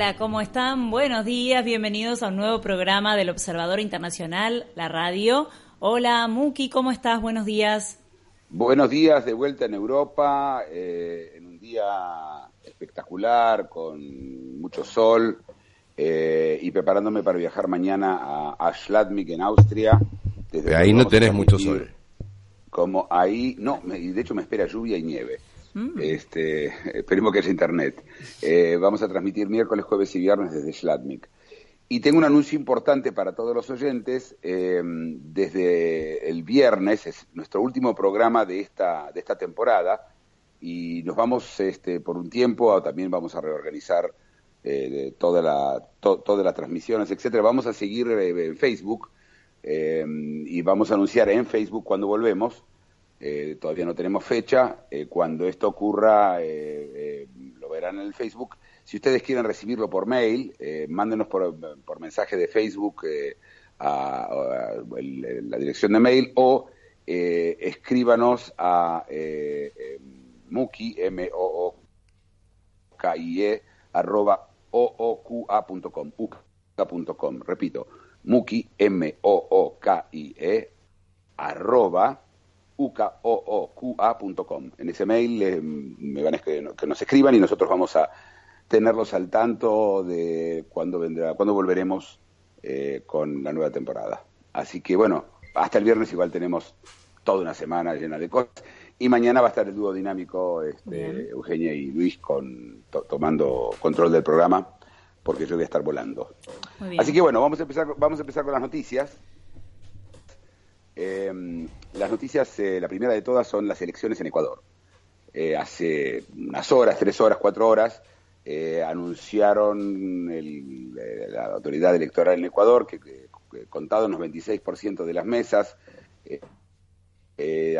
Hola, ¿cómo están? Buenos días, bienvenidos a un nuevo programa del Observador Internacional, la radio. Hola, Muki, ¿cómo estás? Buenos días. Buenos días, de vuelta en Europa, eh, en un día espectacular, con mucho sol, eh, y preparándome para viajar mañana a, a Schladming, en Austria. Desde ahí no tenés mucho sol. Como ahí, no, y de hecho me espera lluvia y nieve. Mm. Este, esperemos que haya internet. Eh, vamos a transmitir miércoles, jueves y viernes desde Schladming. Y tengo un anuncio importante para todos los oyentes. Eh, desde el viernes es nuestro último programa de esta, de esta temporada y nos vamos este, por un tiempo, también vamos a reorganizar eh, toda la, todas las transmisiones, etcétera. Vamos a seguir en Facebook y vamos a anunciar en Facebook cuando volvemos eh, todavía no tenemos fecha. Eh, cuando esto ocurra, eh, lo verán en el Facebook. Si ustedes quieren recibirlo por mail, mándenos por, mensaje de Facebook a, la dirección de mail o escríbanos a muki, m o o k i e arroba ooqa.com, uca.com. Repito, muki, m o o k i e arroba ukooqa.com. En ese mail eh, me van a que, nos escriban y nosotros vamos a tenerlos al tanto de cuándo vendrá, cuándo volveremos eh, con la nueva temporada. Así que bueno, hasta el viernes igual tenemos toda una semana llena de cosas. Y mañana va a estar el dúo dinámico este, Eugenia y Luis con, tomando control del programa, porque yo voy a estar volando. Así que bueno, vamos a empezar, vamos a empezar con las noticias. Eh, las noticias, eh, la primera de todas son las elecciones en Ecuador. Eh, hace unas horas, tres horas, cuatro horas, anunciaron la autoridad electoral en Ecuador que, contado en los 26% de las mesas,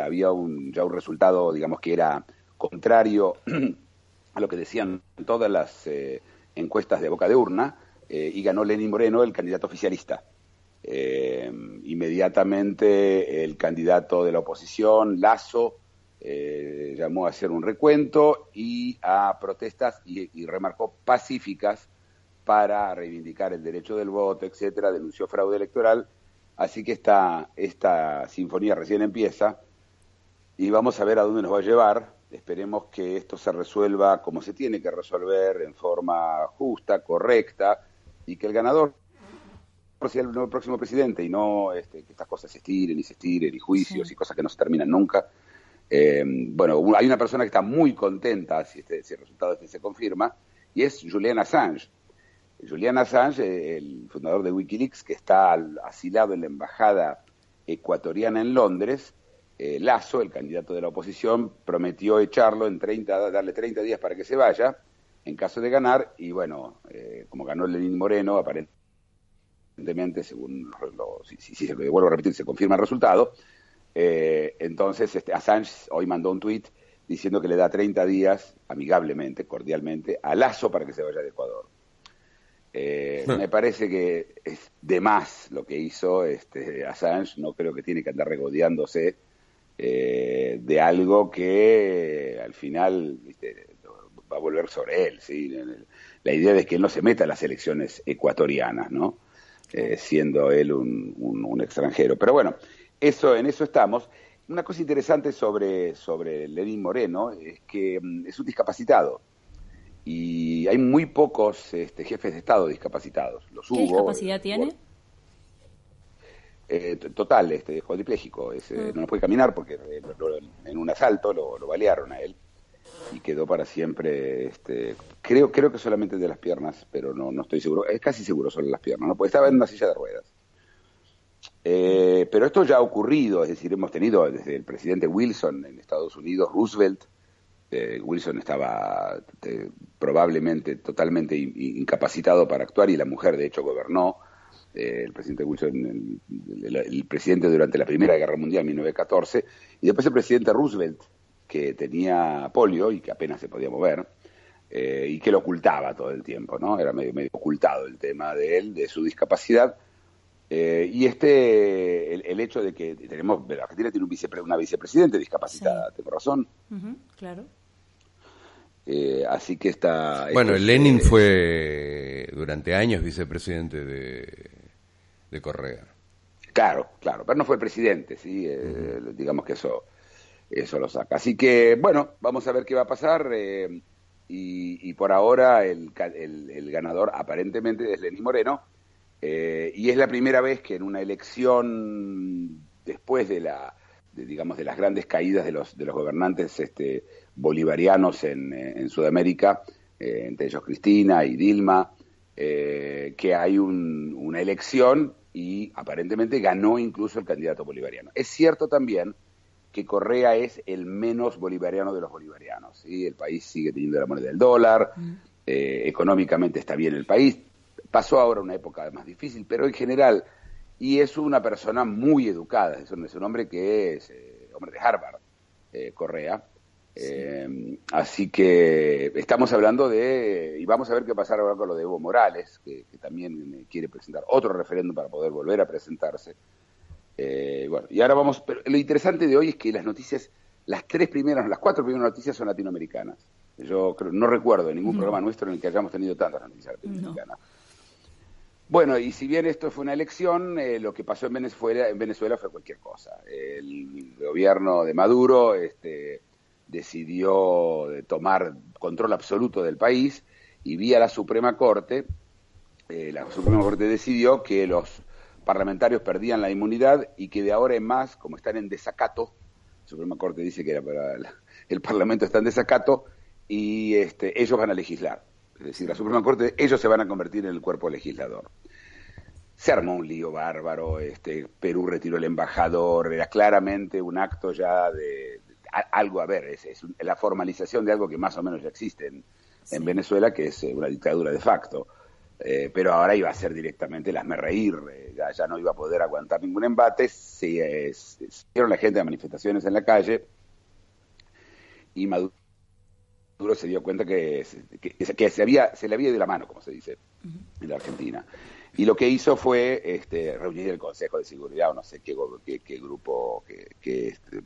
había un, ya un resultado, digamos, que era contrario a lo que decían todas las encuestas de boca de urna, y ganó Lenín Moreno, el candidato oficialista. Eh, inmediatamente el candidato de la oposición, Lazo, eh, llamó a hacer un recuento y a protestas y, remarcó pacíficas para reivindicar el derecho del voto, etcétera, denunció fraude electoral. Así que esta, esta sinfonía recién empieza y vamos a ver a dónde nos va a llevar. Esperemos que esto se resuelva como se tiene que resolver, en forma justa, correcta, y que el ganador sea el próximo presidente y no este, que estas cosas se estiren y se estiren y juicios y cosas que no se terminan nunca. Eh, bueno, hay una persona que está muy contenta si, este, si el resultado este se confirma y es Julian Assange. Julian Assange, el fundador de Wikileaks, que está asilado en la embajada ecuatoriana en Londres, eh, Lazo, el candidato de la oposición, prometió echarlo en 30, darle 30 días para que se vaya en caso de ganar y bueno, eh, como ganó Lenín Moreno, aparentemente evidentemente, según lo, si, si, se vuelvo a repetir, se confirma el resultado, eh, entonces este, Assange hoy mandó un tuit diciendo que le da 30 días, amigablemente, cordialmente, a Lazo para que se vaya de Ecuador. Eh, me parece que es de más lo que hizo este, Assange, no creo que tiene que andar regodeándose eh, de algo que al final va a volver sobre él. ¿sí? La idea es que él no se meta en las elecciones ecuatorianas, ¿no? Eh, siendo él un, extranjero. Pero bueno, eso, en eso estamos. Una cosa interesante sobre, sobre Lenín Moreno es que mm, es un discapacitado y hay muy pocos este, jefes de Estado discapacitados. Los ¿Qué discapacidad tiene? Eh, total, este, cuadripléjico. Es, eh, mm. No puede caminar porque en un asalto lo, lo balearon a él y quedó para siempre, este, creo, creo que solamente de las piernas, pero no, no estoy seguro, es casi seguro solo las piernas, ¿no? porque estaba en una silla de ruedas. Eh, pero esto ya ha ocurrido, es decir, hemos tenido desde el presidente Wilson en Estados Unidos, Roosevelt, eh, Wilson estaba eh, probablemente totalmente incapacitado para actuar y la mujer de hecho gobernó. el presidente Wilson, el, presidente durante la Primera Guerra Mundial, 1914, y después el presidente Roosevelt, que tenía polio y que apenas se podía mover, eh, y que lo ocultaba todo el tiempo, ¿no? Era medio, medio ocultado el tema de él, de su discapacidad. Eh, y este, el, hecho de que tenemos, Argentina tiene un una vicepresidente discapacitada, ¿tengo razón? claro. Eh, así que está... Bueno, Lenin fue durante años vicepresidente de, de Correa. Claro, claro, pero no fue presidente, sí, eh, digamos que eso, eso lo saca. Así que, bueno, vamos a ver qué va a pasar. Eh, y, por ahora el, el, ganador aparentemente es Lenín Moreno. Eh, y es la primera vez que en una elección después de la, digamos, de las grandes caídas de los, de los gobernantes este, bolivarianos en, en Sudamérica, entre ellos Cristina y Dilma, que hay una elección y aparentemente ganó incluso el candidato bolivariano. Es cierto también que Correa es el menos bolivariano de los bolivarianos. ¿sí? El país sigue teniendo la moneda del dólar, mm. eh, económicamente está bien el país. Pasó ahora una época más difícil, pero en general, y es una persona muy educada, es un, es un hombre que es eh, hombre de Harvard, eh, Correa, eh, así que estamos hablando de, y vamos a ver qué pasará ahora con lo de Evo Morales, que, también quiere presentar otro referéndum para poder volver a presentarse. Eh, bueno, y ahora vamos, pero lo interesante de hoy es que las noticias, las tres primeras, las cuatro primeras noticias son latinoamericanas. Yo no recuerdo ningún programa nuestro en el que hayamos tenido tantas noticias latinoamericanas. Bueno, y si bien esto fue una elección, eh, lo que pasó en Venezuela, en Venezuela fue cualquier cosa. El gobierno de Maduro, este, decidió tomar control absoluto del país y vía la Suprema Corte, eh, la Suprema Corte decidió que los parlamentarios perdían la inmunidad y que de ahora en más, como están en desacato, la Suprema Corte dice que era para el Parlamento está en desacato y este, ellos van a legislar. Es decir, la Suprema Corte, ellos se van a convertir en el cuerpo legislador. Se armó un lío bárbaro, este, Perú retiró el embajador, era claramente un acto ya de, algo a ver, es, la formalización de algo que más o menos ya existe en, Venezuela, que es eh, una dictadura de facto. Eh, pero ahora iba a ser directamente las me reír, eh, ya, no iba a poder aguantar ningún embate, se, hicieron la gente de manifestaciones en la calle y Maduro se dio cuenta que, que, se, había, se le había ido la mano, como se dice en la Argentina. Y lo que hizo fue este, reunir el Consejo de Seguridad, o no sé qué, qué, grupo, qué, este,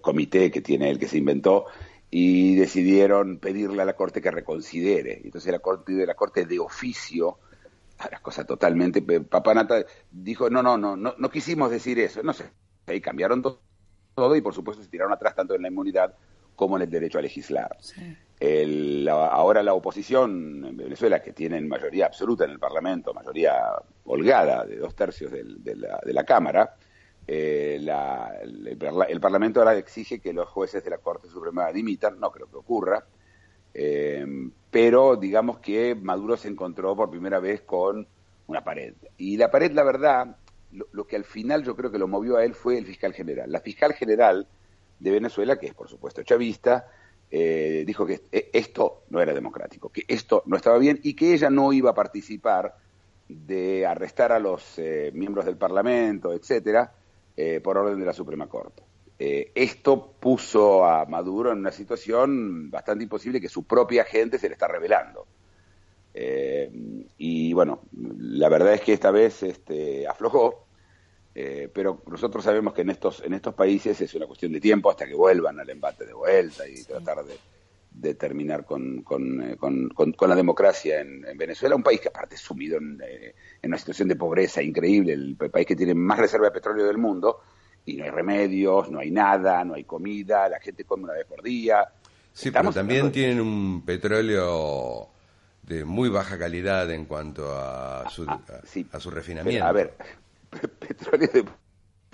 comité que tiene el que se inventó y decidieron pedirle a la Corte que reconsidere. Entonces la Corte, de la Corte de oficio, la cosa totalmente, Papanata dijo, no, no, no, no, no quisimos decir eso, no sé, ahí cambiaron todo, y por supuesto se tiraron atrás tanto en la inmunidad como en el derecho a legislar. ahora la oposición en Venezuela, que tienen mayoría absoluta en el Parlamento, mayoría holgada de dos tercios de, la, de la Cámara, eh, el, Parlamento ahora exige que los jueces de la Corte Suprema dimitan, no creo que ocurra, eh, pero digamos que Maduro se encontró por primera vez con una pared. Y la pared, la verdad, lo, que al final yo creo que lo movió a él fue el fiscal general. La fiscal general de Venezuela, que es por supuesto chavista, eh, dijo que esto no era democrático, que esto no estaba bien y que ella no iba a participar de arrestar a los miembros del Parlamento, etcétera, eh, por orden de la Suprema Corte. Eh, esto puso a Maduro en una situación bastante imposible que su propia gente se le está revelando. Eh, y bueno, la verdad es que esta vez este, aflojó, pero nosotros sabemos que en estos, en estos países es una cuestión de tiempo hasta que vuelvan al embate de vuelta y tratar de, terminar con, la democracia en, Venezuela, un país que aparte es sumido en, en una situación de pobreza increíble, el país que tiene más reserva de petróleo del mundo, y no hay remedios, no hay nada, no hay comida, la gente come una vez por día. Sí, pero también tienen un petróleo de muy baja calidad en cuanto a su, ah, a, su refinamiento. a ver, petróleo de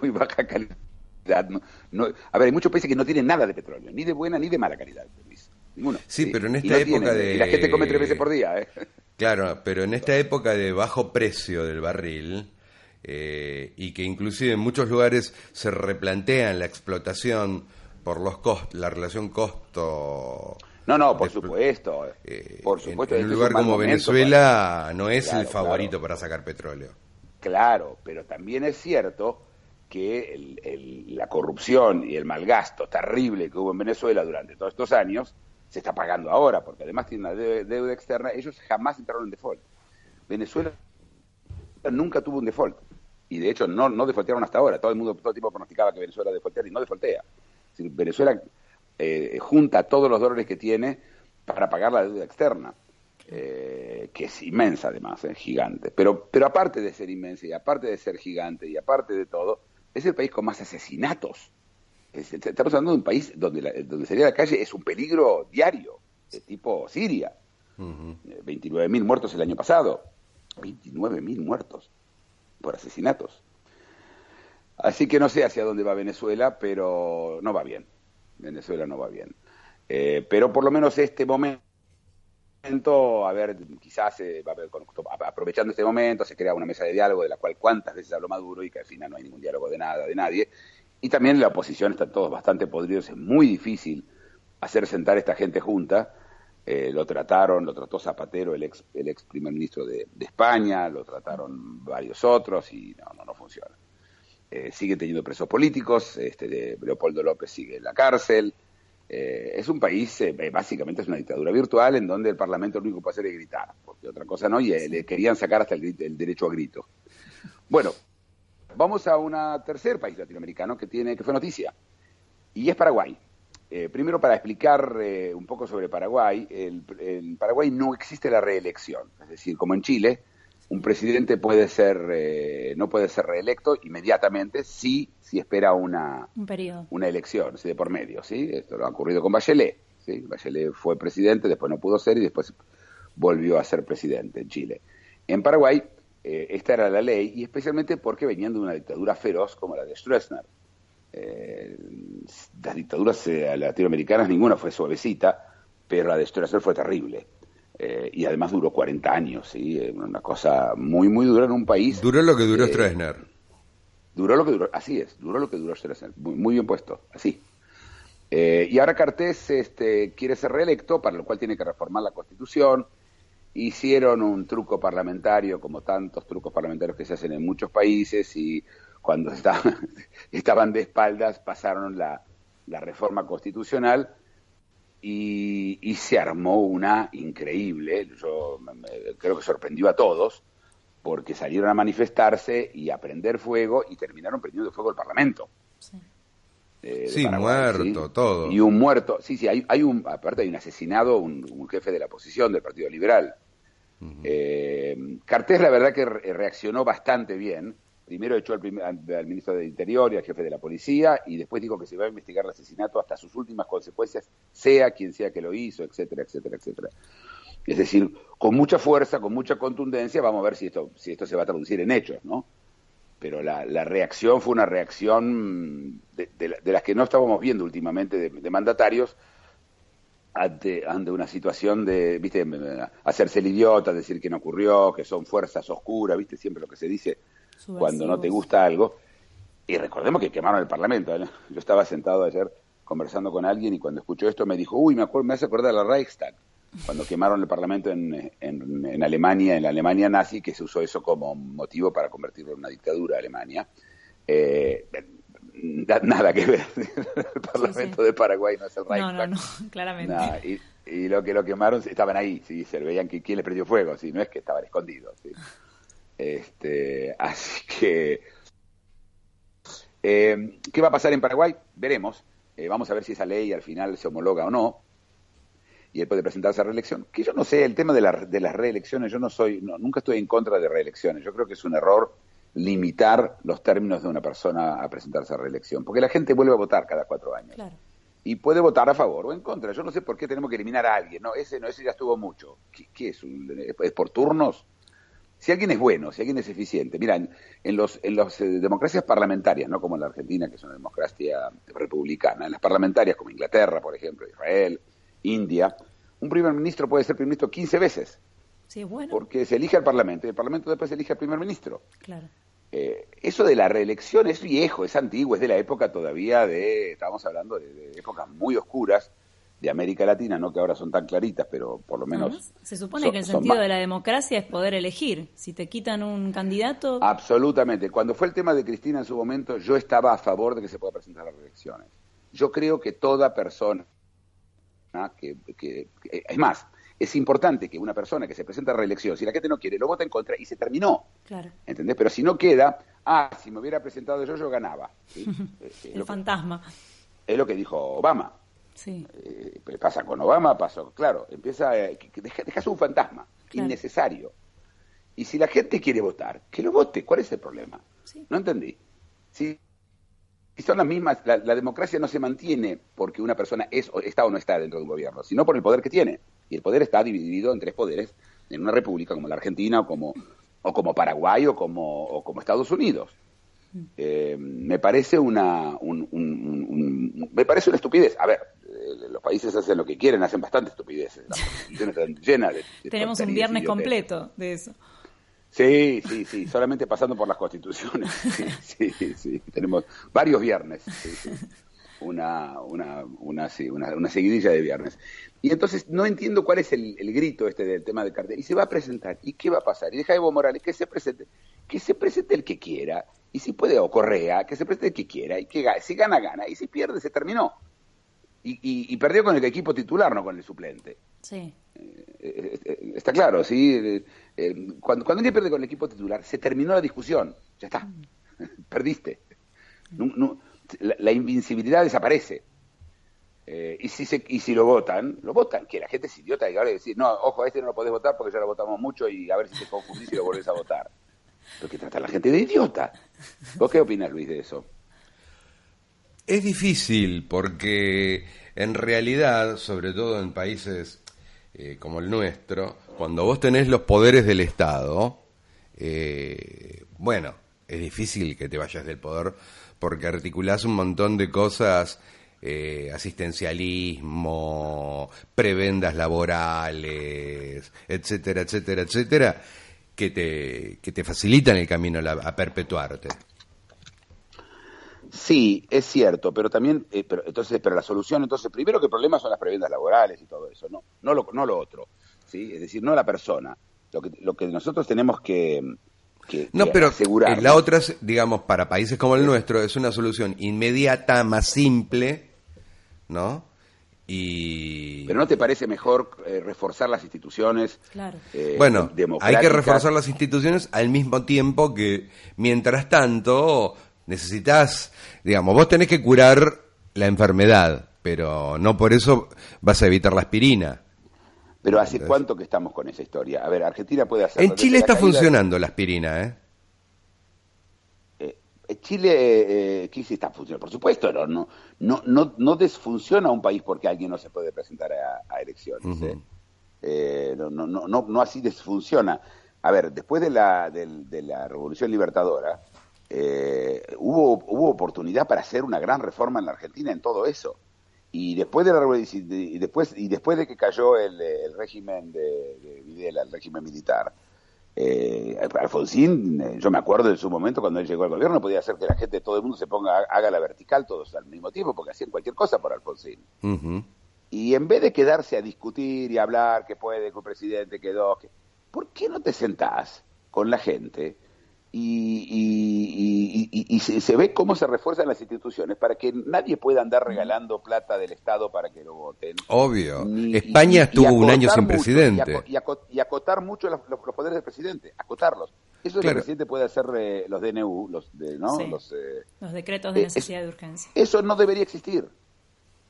muy baja calidad. No, a ver, hay muchos países que no tienen nada de petróleo, ni de buena ni de mala calidad, Ninguno. Sí, pero en esta época de... Y la gente come tres veces por día, ¿eh? Claro, pero en esta época de bajo precio del barril, eh, y que inclusive en muchos lugares se replantean la explotación por los costos, la relación costo... No, no, por supuesto. Eh, por supuesto. En, un lugar como Venezuela no es el favorito para sacar petróleo. Claro, pero también es cierto que la corrupción y el malgasto terrible que hubo en Venezuela durante todos estos años se está pagando ahora, porque además tiene una deuda externa, ellos jamás entraron en default. Venezuela nunca tuvo un default. Y de hecho no, no defaultearon hasta ahora. Todo el mundo todo el tiempo pronosticaba que Venezuela defaulteara y no defaultea. Venezuela eh, junta todos los dólares que tiene para pagar la deuda externa, eh, que es inmensa además, es gigante. Pero, pero aparte de ser inmensa y aparte de ser gigante y aparte de todo, es el país con más asesinatos. Estamos hablando de un país donde, la, donde salir a la calle es un peligro diario, de tipo Siria. 29.000 muertos el año pasado. 29.000 muertos por asesinatos. Así que no sé hacia dónde va Venezuela, pero no va bien. Venezuela no va bien. Eh, pero por lo menos este momento, a ver, quizás eh, va a haber, aprovechando este momento, se crea una mesa de diálogo de la cual cuántas veces habló Maduro y que al final no hay ningún diálogo de nada, de nadie. Y también la oposición están todos bastante podridos, es muy difícil hacer sentar a esta gente junta. Eh, lo trataron, lo trató Zapatero, el ex, el ex primer ministro de, España, lo trataron varios otros y no, no, no funciona. Eh, sigue teniendo presos políticos, este Leopoldo López sigue en la cárcel. Eh, es un país, eh, básicamente es una dictadura virtual en donde el Parlamento lo único que puede hacer es gritar, porque otra cosa no, y le querían sacar hasta el, el, derecho a grito. Bueno, vamos a un tercer país latinoamericano que, tiene, que fue noticia, y es Paraguay. primero, para explicar un poco sobre Paraguay, en Paraguay no existe la reelección, es decir, como en Chile, un presidente puede ser eh, no puede ser reelecto inmediatamente si si espera una una elección de por medio sí esto lo ha ocurrido con Bachelet sí Bachelet fue presidente después no pudo ser y después volvió a ser presidente en Chile. En Paraguay eh, esta era la ley y especialmente porque venían de una dictadura feroz como la de Stroessner eh, las dictaduras latinoamericanas ninguna fue suavecita pero la de Stroessner fue terrible eh, y además duró 40 años, ¿sí? Eh, una cosa muy, muy dura en un país. Duró lo que duró Stroessner. Duró lo que duró, así es, duró lo que duró Stroessner, muy, muy bien puesto, así. Eh, y ahora Cartés este, quiere ser reelecto, para lo cual tiene que reformar la Constitución. Hicieron un truco parlamentario, como tantos trucos parlamentarios que se hacen en muchos países, y cuando estaban de espaldas pasaron la, reforma constitucional y, se armó una increíble, yo creo que sorprendió a todos, porque salieron a manifestarse y a prender fuego y terminaron prendiendo fuego el Parlamento. Sí, eh, muerto, todo. Y un muerto, sí, sí, hay, hay un, aparte hay un asesinado, un, jefe de la oposición del Partido Liberal. Eh, Cartés la verdad que reaccionó bastante bien, primero echó al, ministro de Interior y al jefe de la policía y después dijo que se va a investigar el asesinato hasta sus últimas consecuencias, sea quien sea que lo hizo, etcétera, etcétera, etcétera. Es decir, con mucha fuerza, con mucha contundencia, vamos a ver si esto, si esto se va a traducir en hechos, ¿no? Pero la, reacción fue una reacción de, las que no estábamos viendo últimamente de, mandatarios ante, ante, una situación de, viste, hacerse el idiota, decir que no ocurrió, que son fuerzas oscuras, viste, siempre lo que se dice cuando no te gusta algo. Y recordemos que quemaron el Parlamento. ¿eh? Yo estaba sentado ayer conversando con alguien y cuando escuchó esto me dijo, uy, me, acuerdo, me hace acordar la Reichstag, cuando quemaron el Parlamento en, en, Alemania, en la Alemania nazi, que se usó eso como motivo para convertirlo en una dictadura Alemania. Eh, nada que ver. el Parlamento de Paraguay no es el Reichstag. No, no, no, claramente. y, lo que lo quemaron, estaban ahí, sí, se veían que quién les prendió fuego, sí, no es que estaban escondidos. ¿sí? Este, así que, eh, ¿qué va a pasar en Paraguay? Veremos. Eh, vamos a ver si esa ley al final se homologa o no. Y él puede presentarse a reelección. Que yo no sé, el tema de, de las reelecciones, yo no soy, nunca estoy en contra de reelecciones. Yo creo que es un error limitar los términos de una persona a presentarse a reelección, porque la gente vuelve a votar cada cuatro años. Y puede votar a favor o en contra. Yo no sé por qué tenemos que eliminar a alguien. No, ese no, ese ya estuvo mucho. ¿Qué, es? ¿Es por turnos? si alguien es bueno, si alguien es eficiente, mira, en, los, en las eh, democracias parlamentarias, no como en la Argentina, que es una democracia republicana, en las parlamentarias como Inglaterra, por ejemplo, Israel, India, un primer ministro puede ser primer ministro 15 veces. Sí, bueno. Porque se elige al Parlamento y el Parlamento después elige al primer ministro. Claro. Eh, eso de la reelección es viejo, es antiguo, es de la época todavía de, estábamos hablando de épocas muy oscuras, de América Latina, no que ahora son tan claritas, pero por lo menos... se supone que el sentido de la democracia es poder elegir. Si te quitan un candidato... Absolutamente. Cuando fue el tema de Cristina en su momento, yo estaba a favor de que se pueda presentar a las elecciones. Yo creo que toda persona que, Es más, es importante que una persona que se presenta a reelección, si la gente no quiere, lo vota en contra y se terminó. Claro. ¿Entendés? Pero si no queda, ah, si me hubiera presentado yo, yo ganaba. el fantasma. Es lo que dijo Obama Sí. Eh, pasa con Obama, pasó, claro, empieza, eh, dejas un fantasma innecesario. Y si la gente quiere votar, que lo vote, ¿cuál es el problema? No entendí. Si, son las mismas, la, democracia no se mantiene porque una persona es o está o no está dentro de un gobierno, sino por el poder que tiene. Y el poder está dividido en tres poderes en una república como la Argentina o como, o como Paraguay o como, o como Estados Unidos. Eh, me parece una me parece una estupidez. A ver, eh, los países hacen lo que quieren, hacen bastante estupideces. La constitución está llena de, Tenemos un viernes completo de eso. Sí, sí, sí, solamente pasando por las constituciones. Sí, sí, sí. Tenemos varios viernes. Una, una, una, sí, una, una, seguidilla de viernes. Y entonces no entiendo cuál es el, el, grito este del tema del cartel. Y se va a presentar. ¿Y qué va a pasar? Y deja Evo Morales que se presente. Que se presente el que quiera y si puede, o Correa, que se preste el que quiera, y que si gana, gana, y si pierde, se terminó. Y, y, perdió con el equipo titular, no con el suplente. Sí. Eh, eh, eh, está claro, ¿sí? Cuando, cuando alguien pierde con el equipo titular, se terminó la discusión, ya está, perdiste. la, invincibilidad desaparece. y, si y si lo votan, lo votan, que la gente es idiota y ahora decir, no, ojo, a este no lo podés votar porque ya lo votamos mucho y a ver si te confundís y lo volvés a votar. Porque trata a la gente de idiota. ¿Vos qué opinas, Luis, de eso? Es difícil porque en realidad, sobre todo en países eh, como el nuestro, cuando vos tenés los poderes del Estado, eh, bueno, es difícil que te vayas del poder porque articulás un montón de cosas, eh, asistencialismo, prebendas laborales, etcétera, etcétera, etcétera, que te, que te facilitan el camino a, perpetuarte. Sí, es cierto, pero también, eh, pero, entonces, pero la solución, entonces, primero que el problema son las prebendas laborales y todo eso, no, no lo, no lo otro, sí, es decir, no la persona. Lo que, lo que nosotros tenemos que, no, pero asegurar. La otra, digamos, para países como el nuestro, es una solución inmediata, más simple, ¿no? Pero ¿no te parece mejor eh, reforzar las instituciones? Claro. Eh, bueno, hay que reforzar las instituciones al mismo tiempo que, mientras tanto, necesitas, digamos, vos tenés que curar la enfermedad, pero no por eso vas a evitar la aspirina. Pero ¿hace cuánto que estamos con esa historia? A ver, Argentina puede hacer... En Chile está funcionando la aspirina, ¿eh? Eh, Chile, eh, sí está funcionando, por supuesto, no, no, no, no, desfunciona un país porque alguien no se puede presentar a, elecciones. ¿eh? Eh, no, no, no, no, así desfunciona. A ver, después de la, de, la Revolución Libertadora, hubo, hubo oportunidad para hacer una gran reforma en la Argentina en todo eso. Y después de la y después y después de que cayó el, el régimen de, de Videla, el régimen militar, eh, Alfonsín, eh, yo me acuerdo en su momento cuando él llegó al gobierno, podía hacer que la gente, todo el mundo se ponga, haga la vertical todos al mismo tiempo, porque hacían cualquier cosa por Alfonsín. Y en vez de quedarse a discutir y hablar que puede, que un presidente quedó, que, ¿por qué no te sentás con la gente y, y, se, ve cómo se refuerzan las instituciones para que nadie pueda andar regalando plata del Estado para que lo voten. Obvio. España estuvo un año sin presidente. Y, acotar mucho los, poderes del presidente, acotarlos. Eso es lo que el presidente puede hacer eh, los DNU, los, de, ¿no? los, eh, los decretos de eh, necesidad de urgencia. Eso no debería existir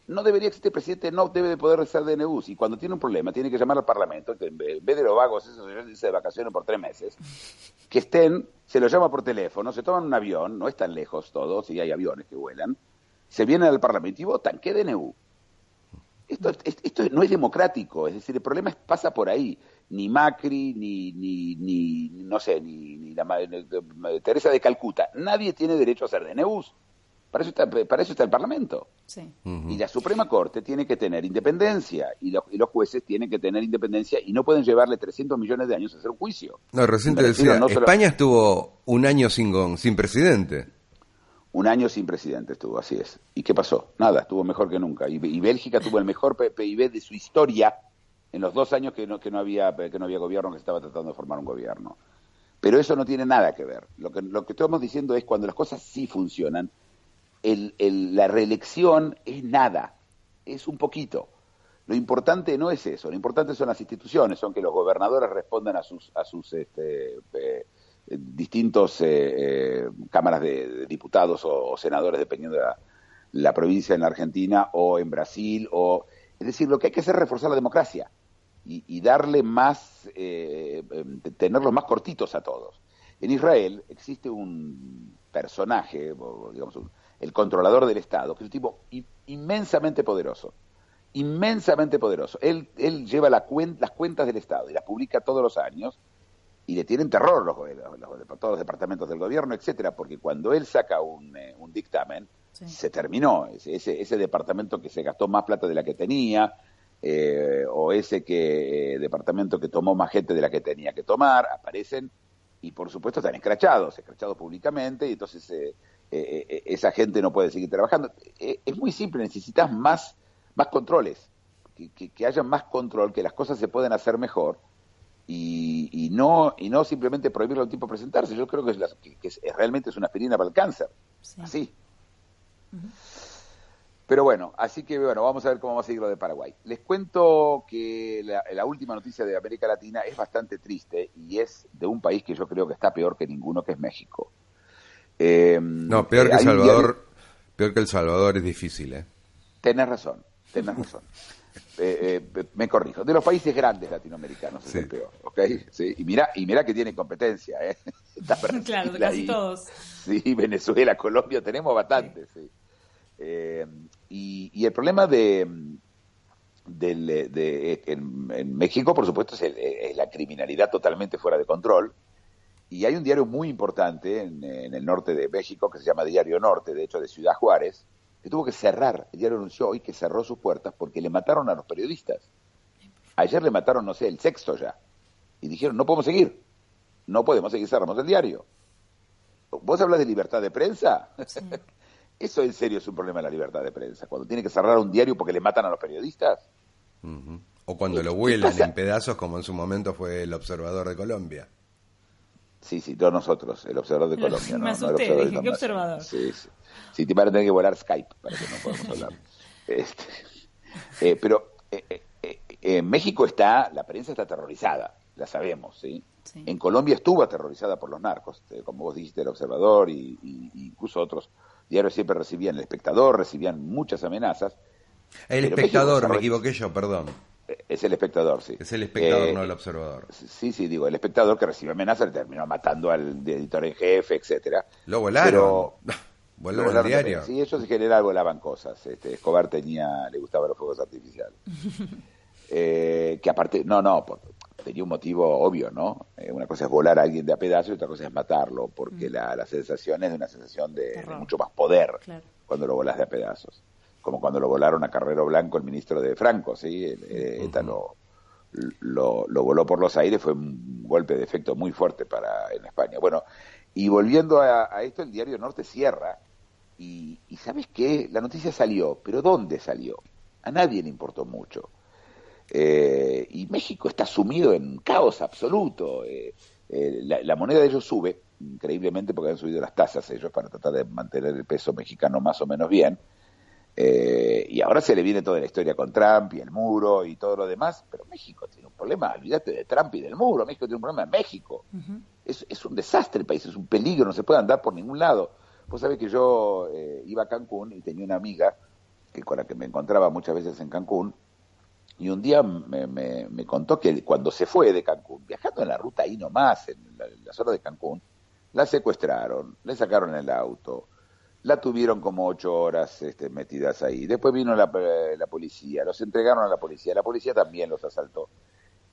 no debería existir presidente, no debe de poder ser DNU. Y cuando tiene un problema, tiene que llamar al Parlamento, que en vez de los vagos, esos señores de vacaciones por tres meses, que estén, se los llama por teléfono, se toman un avión, no están lejos todos, y hay aviones que vuelan, se vienen al Parlamento y votan. ¿Qué DNU? Esto, esto no es democrático, es decir, el problema pasa por ahí. Ni Macri, ni, ni, ni no sé, ni, ni la, Teresa de Calcuta, nadie tiene derecho a ser DNUs. Para eso está, para eso está el Parlamento. Y la Suprema Corte tiene que tener independencia y, los jueces tienen que tener independencia y no pueden llevarle 300 millones de años a hacer un juicio. No, recién decía, España estuvo un año sin, sin presidente. Un año sin presidente estuvo, así es. ¿Y qué pasó? Nada, estuvo mejor que nunca. Y, Bélgica tuvo el mejor PIB de su historia en los dos años que no, que no, había, que no había gobierno, que estaba tratando de formar un gobierno. Pero eso no tiene nada que ver. Lo que, lo que estamos diciendo es cuando las cosas sí funcionan, el, la reelección es nada, es un poquito. Lo importante no es eso, lo importante son las instituciones, son que los gobernadores respondan a sus, a sus este, eh, distintos eh, eh, cámaras de, diputados o, senadores, dependiendo la provincia en Argentina o en Brasil, o es decir, lo que hay que hacer es reforzar la democracia y, darle más, eh, em, tenerlos más cortitos a todos. En Israel existe un personaje, digamos, el controlador del Estado, que es un tipo inmensamente poderoso, inmensamente poderoso. Él, él lleva la las cuentas del Estado y las publica todos los años y le tienen terror los, todos los departamentos del gobierno, etcétera, porque cuando él saca un, eh, dictamen, se terminó. Ese, ese, departamento que se gastó más plata de la que tenía, eh, o ese que, eh, departamento que tomó más gente de la que tenía que tomar, aparecen y por supuesto están escrachados, escrachados públicamente, y entonces esa gente no puede seguir trabajando. es muy simple, necesitas más, más controles, que, que haya más control, que las cosas se pueden hacer mejor y, no y no simplemente prohibirle a un tipo presentarse. Yo creo que, es, realmente es una aspirina para el cáncer. Así. Pero bueno, así que bueno, vamos a ver cómo va a seguir lo de Paraguay. Les cuento que la, última noticia de América Latina es bastante triste y es de un país que yo creo que está peor que ninguno, que es México. Em, no, peor que El Salvador, peor que El Salvador es difícil, ¿eh? Tenés razón, tenés razón. Eh, eh, me corrijo, de los países grandes latinoamericanos es el peor, ¿ok? Sí, y mira, y mira que tiene competencia, ¿eh? claro, casi todos. Sí, Venezuela, Colombia, tenemos bastantes, sí. Eh, y, el problema de, de, en, México, por supuesto, es, la criminalidad totalmente fuera de control. Y hay un diario muy importante en, en, el norte de México que se llama Diario Norte, de hecho de Ciudad Juárez, que tuvo que cerrar. El diario anunció hoy que cerró sus puertas porque le mataron a los periodistas. Ayer le mataron, no sé, el sexto ya. Y dijeron, no podemos seguir. No podemos seguir, cerramos el diario. ¿Vos hablas de libertad de prensa? Eso en serio es un problema de la libertad de prensa. Cuando tiene que cerrar un diario porque le matan a los periodistas. O cuando lo vuelan en pedazos, como en su momento fue el observador de Colombia. Sí, sí, todos nosotros, el observador de Colombia. Me asusté, dije, ¿qué observador? Sí, sí. Sí, te van a tener que volar Skype para que no podamos hablar. Este, eh, pero eh, eh, en México está, la prensa está aterrorizada, la sabemos, ¿sí? En Colombia estuvo aterrorizada por los narcos, como vos dijiste, el Observador y, incluso otros diarios siempre recibían, el espectador recibían muchas amenazas. El espectador, me equivoqué yo, perdón. Es el espectador, sí. Es el espectador, no el observador. Sí, sí, digo, el espectador que recibe amenazas le terminó matando al editor en jefe, etcétera. Lo volaron. Vuelvo al diario. Sí, ellos en general volaban cosas. Este, Escobar tenía, le gustaban los fuegos artificiales. eh, que aparte, no, no, tenía un motivo obvio, ¿no? Eh, una cosa es volar a alguien de a pedazos y otra cosa es matarlo, porque mm. la, la, sensación es de una sensación de, mucho más poder cuando lo volas de a pedazos. Como cuando lo volaron a Carrero Blanco el ministro de Franco, ¿sí? Eh, lo, lo, lo, voló por los aires, fue un golpe de efecto muy fuerte para en España. Bueno, y volviendo a, a esto, el diario Norte cierra y, ¿sabes qué? La noticia salió, pero ¿dónde salió? A nadie le importó mucho. Eh, y México está sumido en caos absoluto. Eh, eh, la, moneda de ellos sube, increíblemente, porque han subido las tasas ellos para tratar de mantener el peso mexicano más o menos bien. Y ahora se le viene toda la historia con Trump y el muro y todo lo demás, pero México tiene un problema, olvídate de Trump y del muro, México tiene un problema, México. es, es, un desastre el país, es un peligro, no se puede andar por ningún lado. Vos sabés que yo eh, iba a Cancún y tenía una amiga que con la que me encontraba muchas veces en Cancún, y un día me, me, contó que cuando se fue de Cancún, viajando en la ruta ahí nomás, en la, zona de Cancún, la secuestraron, le sacaron el auto, la tuvieron como ocho horas este, metidas ahí. Después vino la, la, policía, los entregaron a la policía, la policía también los asaltó.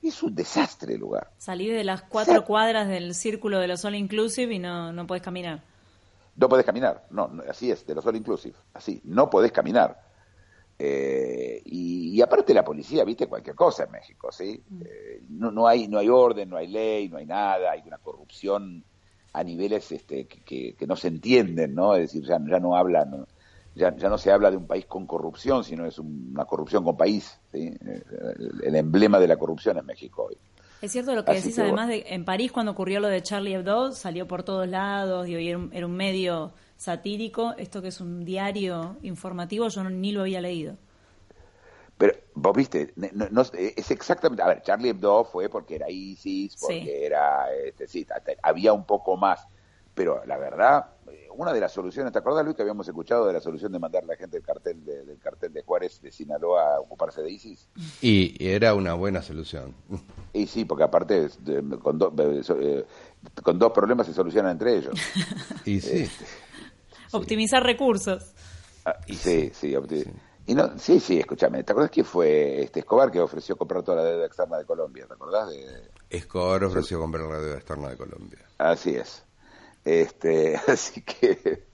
Es un desastre el lugar. Salí de las cuatro cuadras del círculo de los All Inclusive y no, no puedes caminar no podés caminar. No, así es, de los all inclusive. Así, no podés caminar. Eh, y, aparte la policía, viste cualquier cosa en México, ¿sí? Mm. Eh, no, no, hay, no hay orden, no hay ley, no hay nada, hay una corrupción a niveles este, que, que, no se entienden, ¿no? Es decir, ya, ya no hablan, ya, ya no se habla de un país con corrupción, sino es una corrupción con país, ¿sí? El emblema de la corrupción en México hoy. Es cierto lo que decís, además de en París cuando ocurrió lo de Charlie Hebdo, salió por todos lados y era un, era un medio satírico, esto que es un diario informativo, yo ni lo había leído. Pero vos viste, no, es exactamente, a ver, Charlie Hebdo fue porque era ISIS, porque era, este, sí, había un poco más, pero la verdad, una de las soluciones, ¿te acuerdas, Luis, que habíamos escuchado de la solución de mandar a la gente del cartel de, del cartel de Juárez de Sinaloa a ocuparse de ISIS? Y era una buena solución. Y sí, porque aparte con, eh, con dos problemas se solucionan entre ellos. y sí. Este, Optimizar recursos. Ah, y sí, sí, Y no, sí, sí, escúchame, ¿te acuerdas que fue este Escobar que ofreció comprar toda la deuda externa de Colombia? ¿Te acordás? De... Escobar ofreció comprar la deuda externa de Colombia. Así es. Este, así que,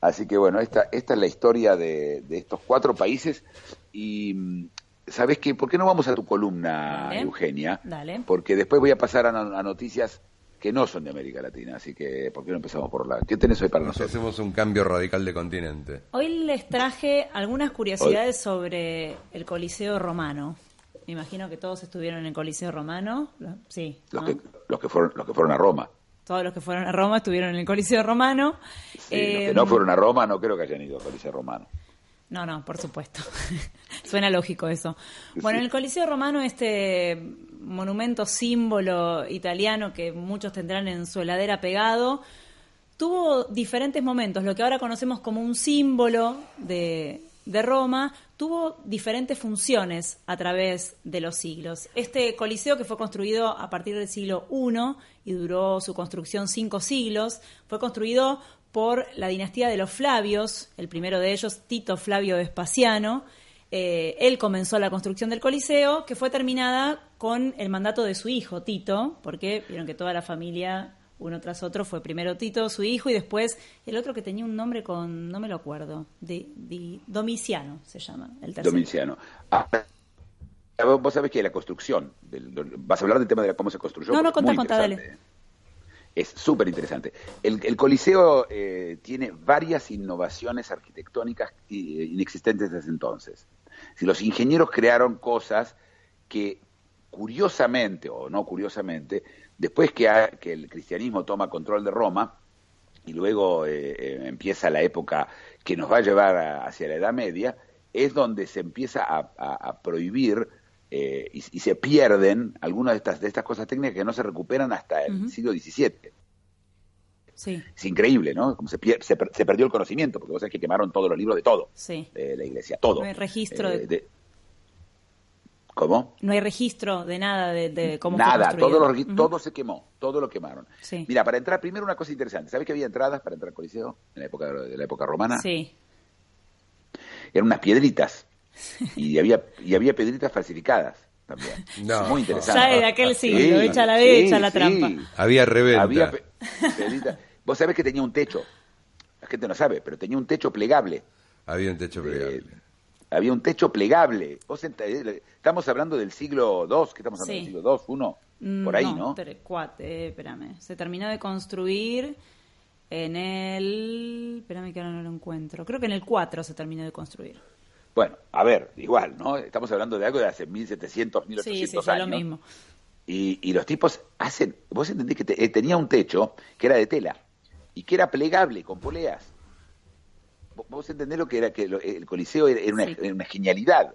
así que bueno, esta, esta es la historia de, estos cuatro países y ¿sabes qué? ¿Por qué no vamos a tu columna, Eugenia? Dale. Porque después voy a pasar a, noticias que no son de América Latina, así que ¿por qué no empezamos por la? ¿Qué tenés hoy para nosotros? Hacemos un cambio radical de continente. Hoy les traje algunas curiosidades sobre el Coliseo Romano. Me imagino que todos estuvieron en el Coliseo Romano, sí. Los, que, los que fueron, los que fueron a Roma todos los que fueron a Roma estuvieron en el Coliseo Romano. los que no em, fueron a Roma no creo que hayan ido al Coliseo Romano. No, no, por supuesto. Suena lógico eso. Bueno, en el Coliseo Romano, este monumento símbolo italiano que muchos tendrán en su heladera pegado, tuvo diferentes momentos. Lo que ahora conocemos como un símbolo de, de Roma tuvo diferentes funciones a través de los siglos. Este coliseo que fue construido a partir del siglo I y duró su construcción cinco siglos, fue construido por la dinastía de los Flavios, el primero de ellos, Tito Flavio Vespasiano. Eh, él comenzó la construcción del Coliseo, que fue terminada con el mandato de su hijo, Tito, porque vieron que toda la familia uno tras otro fue primero Tito, su hijo, y después el otro que tenía un nombre con, no me lo acuerdo, de, Domiciano se llama, el tercero. Domiciano. Ah, vos sabés que la construcción, vas a hablar del tema de cómo se construyó. No, no, contá, contá, dale. Es súper interesante. El, Coliseo eh, tiene varias innovaciones arquitectónicas eh, inexistentes desde entonces. Si los ingenieros crearon cosas que curiosamente o no curiosamente Después que, el cristianismo toma control de Roma, y luego eh, eh, empieza la época que nos va a llevar hacia la Edad Media, es donde se empieza a, prohibir eh, y, se pierden algunas de estas, de estas cosas técnicas que no se recuperan hasta el siglo XVII. Sí. Es increíble, ¿no? Como se, se, perdió el conocimiento, porque vos sabés que quemaron todos los libros de todo, de la iglesia, todo. No hay registro de ¿Cómo? No hay registro de nada de, cómo nada, fue todo, todo se quemó, todo lo quemaron. Mira, para entrar, primero una cosa interesante. ¿Sabes que había entradas para entrar al Coliseo en la época de la época romana? Sí. Eran unas piedritas. Y había, y había piedritas falsificadas también. No. Muy interesante. Ya de aquel siglo, echa la echa la trampa. Había reventa. Había piedritas. Vos sabés que tenía un techo. La gente no sabe, pero tenía un techo plegable. Había un techo plegable había un techo plegable. Vos eh, estamos hablando del siglo II, que estamos hablando del siglo II, I, por ahí, ¿no? eh, espérame. Se terminó de construir en el... Espérame que ahora no lo encuentro. Creo que en el 4 se terminó de construir. Bueno, a ver, igual, ¿no? Estamos hablando de algo de hace 1700, 1800 sí, sí, lo mismo. Y, y, los tipos hacen... Vos entendés que eh, tenía un techo que era de tela y que era plegable con poleas vos entendés lo que era que el Coliseo era una, genialidad.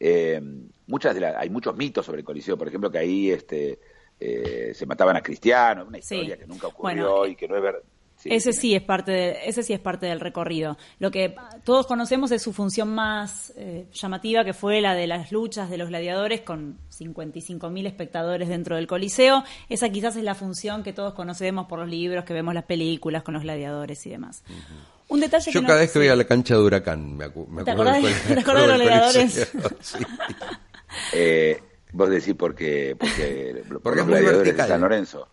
Eh, muchas de hay muchos mitos sobre el Coliseo, por ejemplo, que ahí este, eh, se mataban a cristianos, una historia que nunca ocurrió y que no es verdad. Ese sí es parte de, ese sí es parte del recorrido. Lo que todos conocemos es su función más eh, llamativa, que fue la de las luchas de los gladiadores con 55.000 espectadores dentro del Coliseo. Esa quizás es la función que todos conocemos por los libros, que vemos las películas con los gladiadores y demás. Un detalle Yo cada vez que voy a la cancha de Huracán me, acu me ¿Te acordás, de, los gladiadores? eh, vos decís porque, porque, porque es muy vertical. San Lorenzo.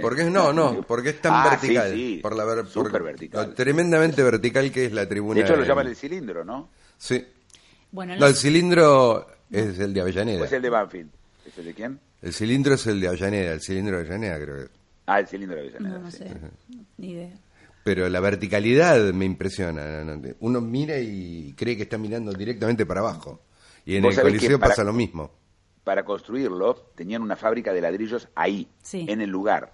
Porque es, no, no, porque es tan ah, vertical. Sí, sí. Por la ver, Super vertical. tremendamente vertical que es la tribuna. De hecho, lo llaman el cilindro, ¿no? Sí. Bueno, no, el cilindro es el de Avellaneda. ¿O es el de Banfield? ¿Es el de quién? El cilindro es el de Avellaneda, el cilindro de Avellaneda creo que. Ah, el cilindro de Avellaneda. No, no sé, ni idea pero la verticalidad me impresiona. Uno mira y cree que está mirando directamente para abajo. Y en el Coliseo pasa lo mismo. Para construirlo, tenían una fábrica de ladrillos ahí, en el lugar.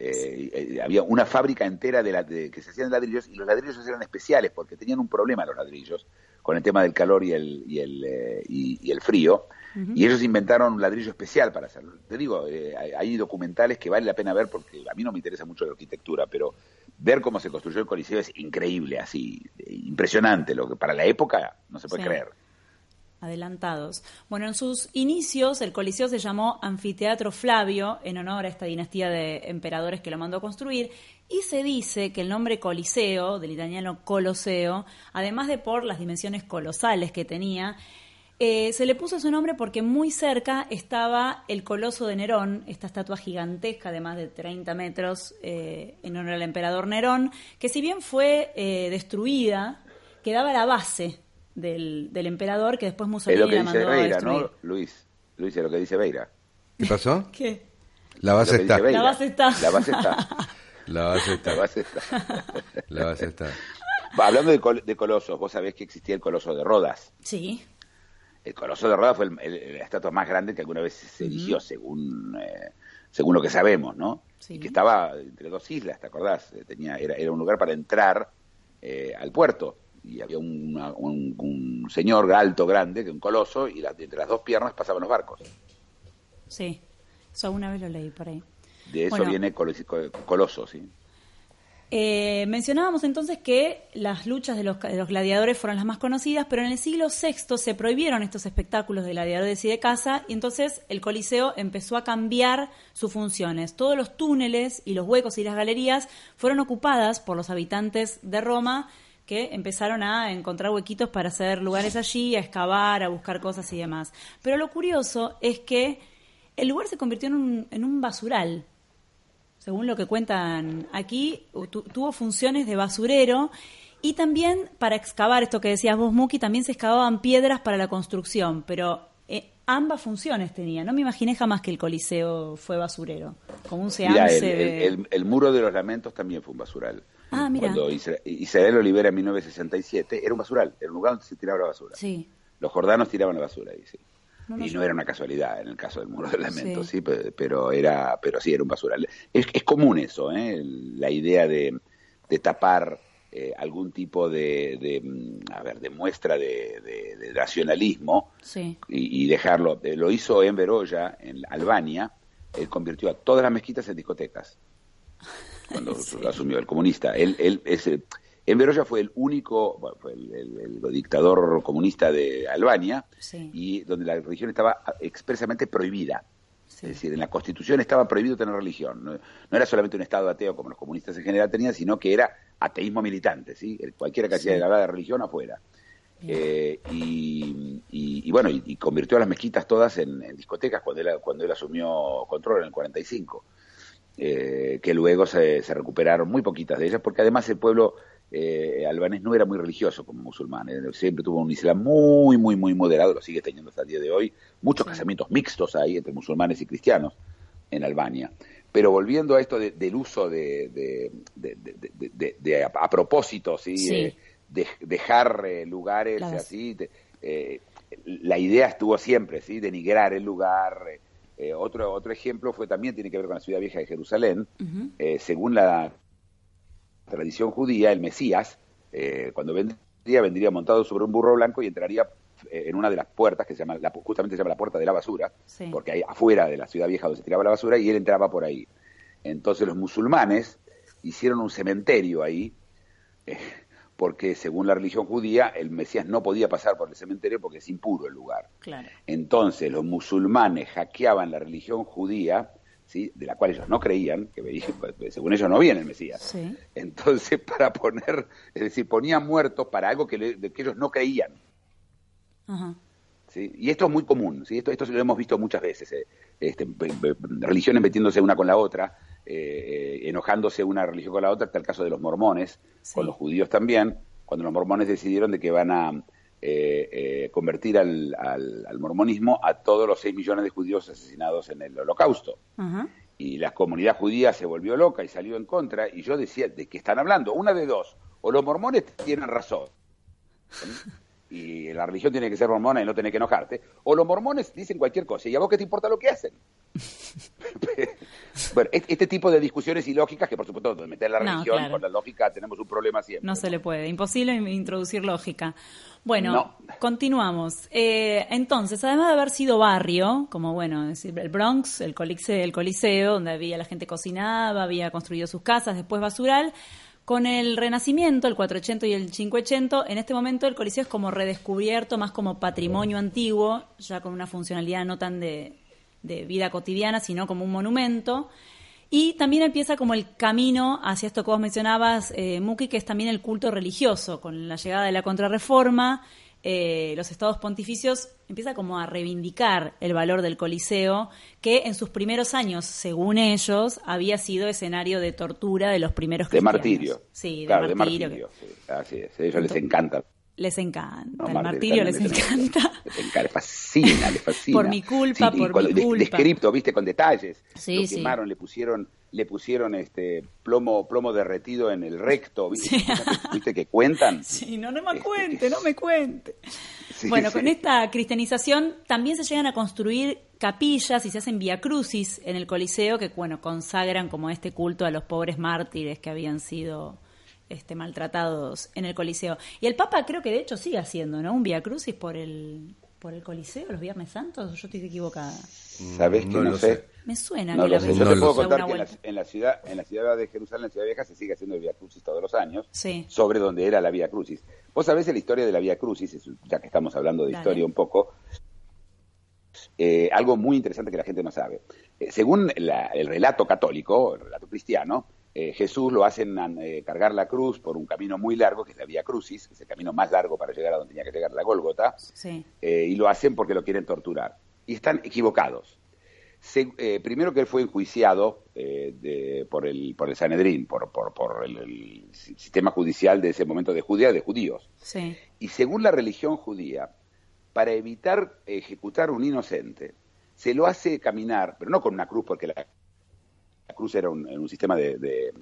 Eh, eh, había una fábrica entera de, la, que se hacían ladrillos y los ladrillos eran especiales porque tenían un problema los ladrillos con el tema del calor y el, y el, eh, y, el frío Y ellos inventaron un ladrillo especial para hacerlo. Te digo, eh, hay documentales que vale la pena ver porque a mí no me interesa mucho la arquitectura, pero ver cómo se construyó el Coliseo es increíble, así, impresionante, lo que para la época no se puede creer. Adelantados. Bueno, en sus inicios el Coliseo se llamó Anfiteatro Flavio en honor a esta dinastía de emperadores que lo mandó a construir y se dice que el nombre Coliseo, del italiano Coloseo, además de por las dimensiones colosales que tenía, eh, se le puso su nombre porque muy cerca estaba el Coloso de Nerón, esta estatua gigantesca de más de 30 metros eh, en honor al emperador Nerón, que si bien fue eh, destruida, quedaba la base del, emperador que después Mussolini es lo que dice Beira, ¿no, Luis? Luis, es lo que dice Beira. ¿Qué pasó? ¿Qué? La base está. La base está. La base está. La base está. La base está. La base está. Hablando de, de colosos, vos sabés que existía el coloso de Rodas. Sí. El Coloso de Rodas fue el, la estatua más grande que alguna vez se erigió, según, eh, según lo que sabemos, ¿no? Y que estaba entre dos islas, ¿te acordás? Eh, tenía, era, era un lugar para entrar eh, al puerto. Y había un, señor alto, grande, que un coloso, y entre las dos piernas pasaban los barcos. Sí, eso una vez lo leí por ahí. De eso viene coloso, sí. Eh, mencionábamos entonces que las luchas de los, gladiadores fueron las más conocidas, pero en el siglo VI se prohibieron estos espectáculos de gladiadores y de caza, y entonces el Coliseo empezó a cambiar sus funciones. Todos los túneles y los huecos y las galerías fueron ocupadas por los habitantes de Roma, que empezaron a encontrar huequitos para hacer lugares allí, a excavar, a buscar cosas y demás. Pero lo curioso es que el lugar se convirtió en un, en un basural según lo que cuentan aquí, tuvo funciones de basurero y también para excavar, esto que decías vos, Muki, también se excavaban piedras para la construcción, pero eh, ambas funciones tenía. No me imaginé jamás que el Coliseo fue basurero, como un seance el, muro de los lamentos también fue un basural. Ah, mira. Cuando Israel lo libera en 1967, era un basural, era un lugar donde se tiraba la basura. Sí. Los jordanos tiraban la basura ahí, sí y no era una casualidad en el caso del muro de lamentos, sí. pero, era, pero sí era un basural. Es, es común eso, ¿eh? la idea de, tapar eh, algún tipo de, mm, a ver, de muestra de, racionalismo y, dejarlo. Eh, lo hizo en Veroya, en Albania, él convirtió a todas las mezquitas en discotecas cuando lo asumió el comunista. Él, él en Beroya fue el único, fue el, dictador comunista de Albania, y donde la religión estaba expresamente prohibida. Es decir, en la constitución estaba prohibido tener religión. No, era solamente un estado ateo como los comunistas en general tenían, sino que era ateísmo militante, ¿sí? Cualquiera que hacía de la religión afuera. Eh, y, bueno, y, convirtió a las mezquitas todas en, discotecas cuando él, cuando él asumió control en el 45. Eh, que luego se, se recuperaron muy poquitas de ellas, porque además el pueblo eh, albanés no era muy religioso como musulmán, eh, siempre tuvo un islam muy, muy, muy moderado, lo sigue teniendo hasta el día de hoy, muchos casamientos mixtos ahí entre musulmanes y cristianos en Albania. Pero volviendo a esto del uso de, de, a, propósito, ¿sí? de dejar eh, lugares así, la idea estuvo siempre, ¿sí? denigrar el lugar. Otro, otro ejemplo fue también, tiene que ver con la ciudad vieja de Jerusalén, según la tradición judía, el Mesías, eh, cuando vendría, vendría montado sobre un burro blanco y entraría eh, en una de las puertas que se llama, la, justamente se llama la puerta de la basura, porque ahí afuera de la ciudad vieja donde se tiraba la basura, y él entraba por ahí. Entonces los musulmanes hicieron un cementerio ahí, eh, porque según la religión judía, el Mesías no podía pasar por el cementerio porque es impuro el lugar. Entonces los musulmanes hackeaban la religión judía de la cual ellos no creían, que pues, según ellos no viene el Mesías. Entonces, para poner, es decir, ponían muertos para algo que, ellos no creían. Y esto es muy común, ¿sí? esto, esto lo hemos visto muchas veces, eh, este, religiones metiéndose una con la otra, eh, eh, enojándose una religión con la otra, está el caso de los mormones, con los judíos también, cuando los mormones decidieron de que van a eh, eh, convertir al, al, mormonismo a todos los 6 millones de judíos asesinados en el holocausto. Y la comunidad judía se volvió loca y salió en contra, y yo decía, ¿de qué están hablando? Una de dos, o los mormones tienen razón, y la religión tiene que ser mormona y no tiene que enojarte, o los mormones dicen cualquier cosa, y a vos qué te importa lo que hacen. bueno, este tipo de discusiones ilógicas, que por supuesto, meter la religión con la lógica tenemos un problema siempre. No, se le puede, imposible introducir lógica. Bueno, continuamos. Eh, entonces, además de haber sido barrio, como bueno, decir, el Bronx, el coliseo, el coliseo, donde había la gente cocinaba, había construido sus casas, después basural, con el Renacimiento, el 480 y el 580, en este momento el Coliseo es como redescubierto, más como patrimonio antiguo, ya con una funcionalidad no tan de, vida cotidiana, sino como un monumento. Y también empieza como el camino hacia esto que vos mencionabas, eh, Muki, que es también el culto religioso, con la llegada de la contrarreforma eh, los estados pontificios empieza como a reivindicar el valor del Coliseo, que en sus primeros años, según ellos, había sido escenario de tortura de los primeros cristianos. De martirio. Sí, de martirio. Así es, a ellos les encanta. Les encanta, el martirio les encanta. Les encanta, les fascina, les fascina. Por mi culpa, por mi culpa. Descripto, viste, con detalles. Sí, Lo quemaron, le pusieron le pusieron este plomo plomo derretido en el recto, ¿viste, que cuentan? Sí, no, no me este, cuente, no me cuente. bueno, con esta cristianización también se llegan a construir capillas y se hacen via crucis en el Coliseo que, bueno, consagran como este culto a los pobres mártires que habían sido este, maltratados en el Coliseo. Y el Papa creo que de hecho sigue haciendo, ¿no? Un via crucis por el, por el Coliseo los Viernes Santos, yo estoy equivocada. ¿Sabes que no, sé? Me suena que la Yo te puedo contar que en la, ciudad, en la ciudad de Jerusalén, en la ciudad vieja, se sigue haciendo el Via Crucis todos los años, sobre donde era la Vía Crucis. Vos sabés la historia de la Vía Crucis, ya que estamos hablando de historia un poco, eh, algo muy interesante que la gente no sabe. Eh, según el relato católico, el relato cristiano, eh, Jesús lo hacen cargar la cruz por un camino muy largo, que es la Vía Crucis, que es el camino más largo para llegar a donde tenía que llegar la Gólgota, y lo hacen porque lo quieren torturar. Y están equivocados. Eh, primero que él fue enjuiciado eh, por, el, por el Sanedrín, por, por, el, sistema judicial de ese momento de Judía, de judíos. Y según la religión judía, para evitar ejecutar un inocente, se lo hace caminar, pero no con una cruz, porque la, cruz era un, sistema de,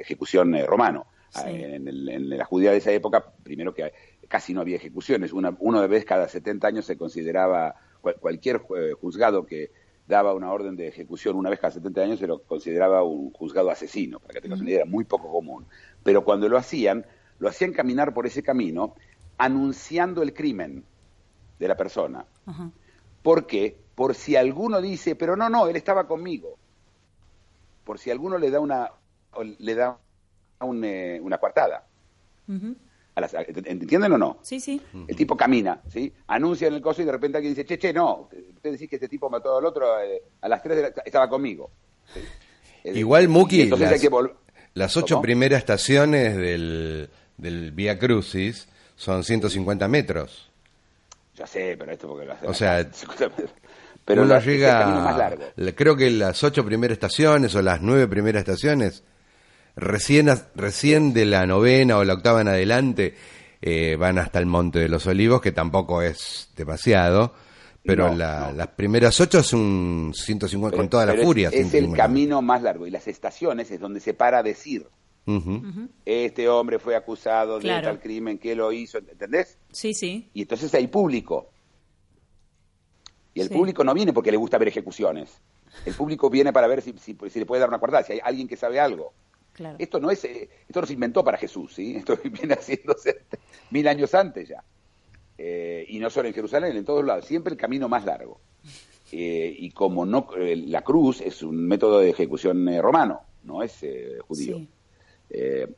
ejecución eh, romano. Ah, en, la judía de esa época, primero que casi no había ejecuciones, una, uno de vez cada 70 años se consideraba cualquier juzgado que daba una orden de ejecución una vez cada 70 años, se lo consideraba un juzgado asesino, para que te una idea, era muy poco común. Pero cuando lo hacían, lo hacían caminar por ese camino anunciando el crimen de la persona. ¿Por qué? Por si alguno dice, pero no, no, él estaba conmigo. Por si alguno le da una, le da eh, una coartada. ¿Entienden o no? Sí, sí. El tipo camina, ¿sí? Anuncia en el coso y de repente alguien dice, che, che, no, usted decís que este tipo mató al otro eh, a las 3 de la... estaba conmigo. Igual, Muki, las, ocho primeras estaciones del, del Vía Crucis son 150 metros. Ya sé, pero esto porque O sea, pero uno llega... Más largo. Creo que las ocho primeras estaciones o las nueve primeras estaciones Recién, recién de la novena o la octava en adelante eh, van hasta el Monte de los Olivos, que tampoco es demasiado, pero las primeras ocho es un 150 con toda la furia. Es, el camino más largo y las estaciones es donde se para a decir. Este hombre fue acusado de tal crimen, que lo hizo? ¿Entendés? Sí, sí. Y entonces hay público. Y el público no viene porque le gusta ver ejecuciones. El público viene para ver si, si, si le puede dar una cuerda, si hay alguien que sabe algo. Esto no es, eh, esto no se inventó para Jesús, ¿sí? Esto viene haciéndose mil años antes ya. Eh, y no solo en Jerusalén, en todos lados, siempre el camino más largo. Eh, y como no, la cruz es un método de ejecución romano, no es judío.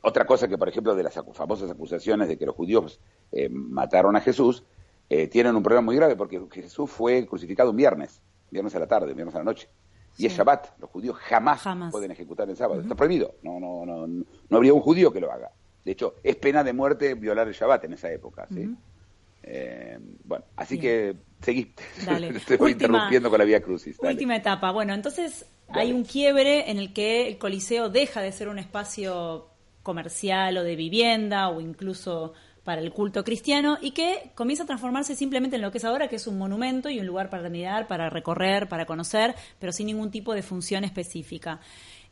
otra cosa que, por ejemplo, de las famosas acusaciones de que los judíos mataron a Jesús, tienen un problema muy grave porque Jesús fue crucificado un viernes, viernes a la tarde, viernes a la noche. Y es Shabbat. Los judíos jamás, pueden ejecutar el sábado. Está prohibido. No, no, no, no habría un judío que lo haga. De hecho, es pena de muerte violar el Shabbat en esa época. ¿sí? Eh, bueno, así que seguí. Te voy interrumpiendo con la vía crucis. Última etapa. Bueno, entonces hay un quiebre en el que el Coliseo deja de ser un espacio comercial o de vivienda o incluso para el culto cristiano y que comienza a transformarse simplemente en lo que es ahora, que es un monumento y un lugar para mirar, para recorrer, para conocer, pero sin ningún tipo de función específica.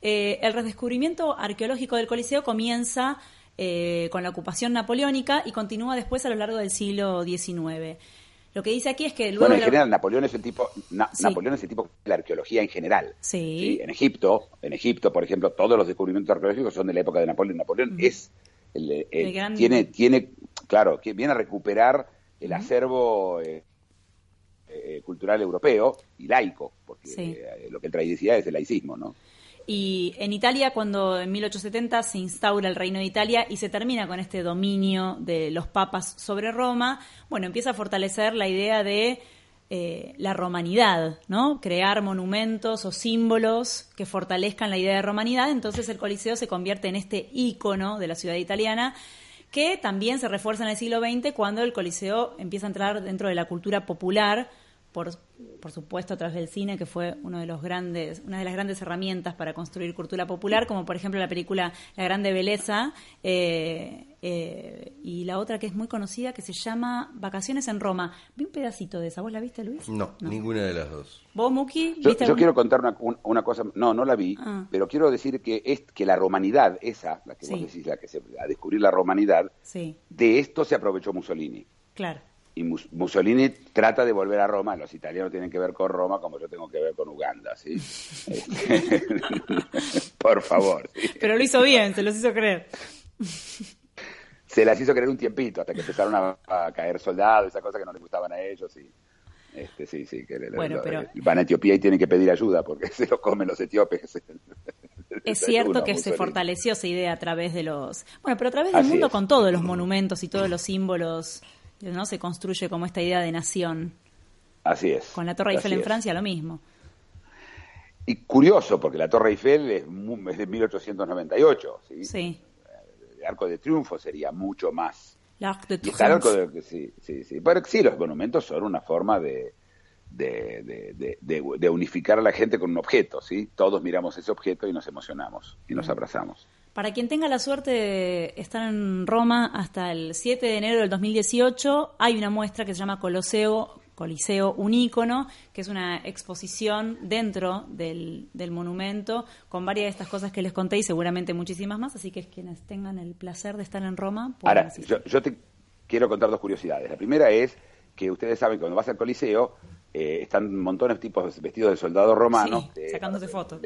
Eh, el redescubrimiento arqueológico del Coliseo comienza eh, con la ocupación napoleónica y continúa después a lo largo del siglo XIX. Lo que dice aquí es que luego bueno, en general Napoleón es el tipo Napoleón es el tipo de la arqueología en general. Sí. En Egipto, en Egipto, por ejemplo, todos los descubrimientos arqueológicos son de la época de Napoleón. Napoleón es el, tiene tiene claro, que viene a recuperar el acervo eh, eh, cultural europeo y laico, porque eh, lo que él trae es el laicismo, ¿no? Y en Italia, cuando en 1870 se instaura el Reino de Italia y se termina con este dominio de los papas sobre Roma, bueno, empieza a fortalecer la idea de eh, la romanidad, ¿no? Crear monumentos o símbolos que fortalezcan la idea de romanidad. Entonces el Coliseo se convierte en este ícono de la ciudad italiana que también se refuerza en el siglo XX cuando el Coliseo empieza a entrar dentro de la cultura popular por, por supuesto a través del cine, que fue uno de los grandes, una de las grandes herramientas para construir cultura popular, como por ejemplo la película La Grande Belleza, eh, eh, y la otra que es muy conocida, que se llama Vacaciones en Roma. Vi un pedacito de esa, ¿vos la viste, Luis? No, ninguna de las dos. ¿Vos, Muki? Yo, quiero contar una, cosa, no, no la vi, ah. pero quiero decir que es que la romanidad, esa, la que vos decís, la que se, a descubrir la romanidad, de esto se aprovechó Mussolini. Claro y Mussolini trata de volver a Roma, los italianos tienen que ver con Roma como yo tengo que ver con Uganda, ¿sí? Este, por favor. Pero lo hizo bien, se los hizo creer. Se las hizo creer un tiempito, hasta que empezaron a, caer soldados, esas cosas que no les gustaban a ellos, y este, sí, sí, que van a Etiopía y tienen que pedir ayuda porque se los comen los etíopes. Es cierto que se fortaleció esa idea a través de los... Bueno, pero a través del mundo con todos los monumentos y todos los símbolos ¿no? Se construye como esta idea de nación. Así es. Con la Torre Eiffel en Francia lo mismo. Y curioso, porque la Torre Eiffel es, de 1898, ¿sí? Sí. El Arco de Triunfo sería mucho más. L'Arc de Triomphe. sí, sí, sí. Pero sí, los monumentos son una forma de, de, de, unificar a la gente con un objeto, ¿sí? Todos miramos ese objeto y nos emocionamos y nos abrazamos. Para quien tenga la suerte de estar en Roma hasta el 7 de enero del 2018, hay una muestra que se llama Coloseo, Coliseo Unícono, que es una exposición dentro del, monumento con varias de estas cosas que les conté y seguramente muchísimas más, así que quienes tengan el placer de estar en Roma. Ahora, yo, yo te quiero contar dos curiosidades. La primera es que ustedes saben que cuando vas al Coliseo eh, están montones de tipos vestidos de soldados romanos. sacándose fotos.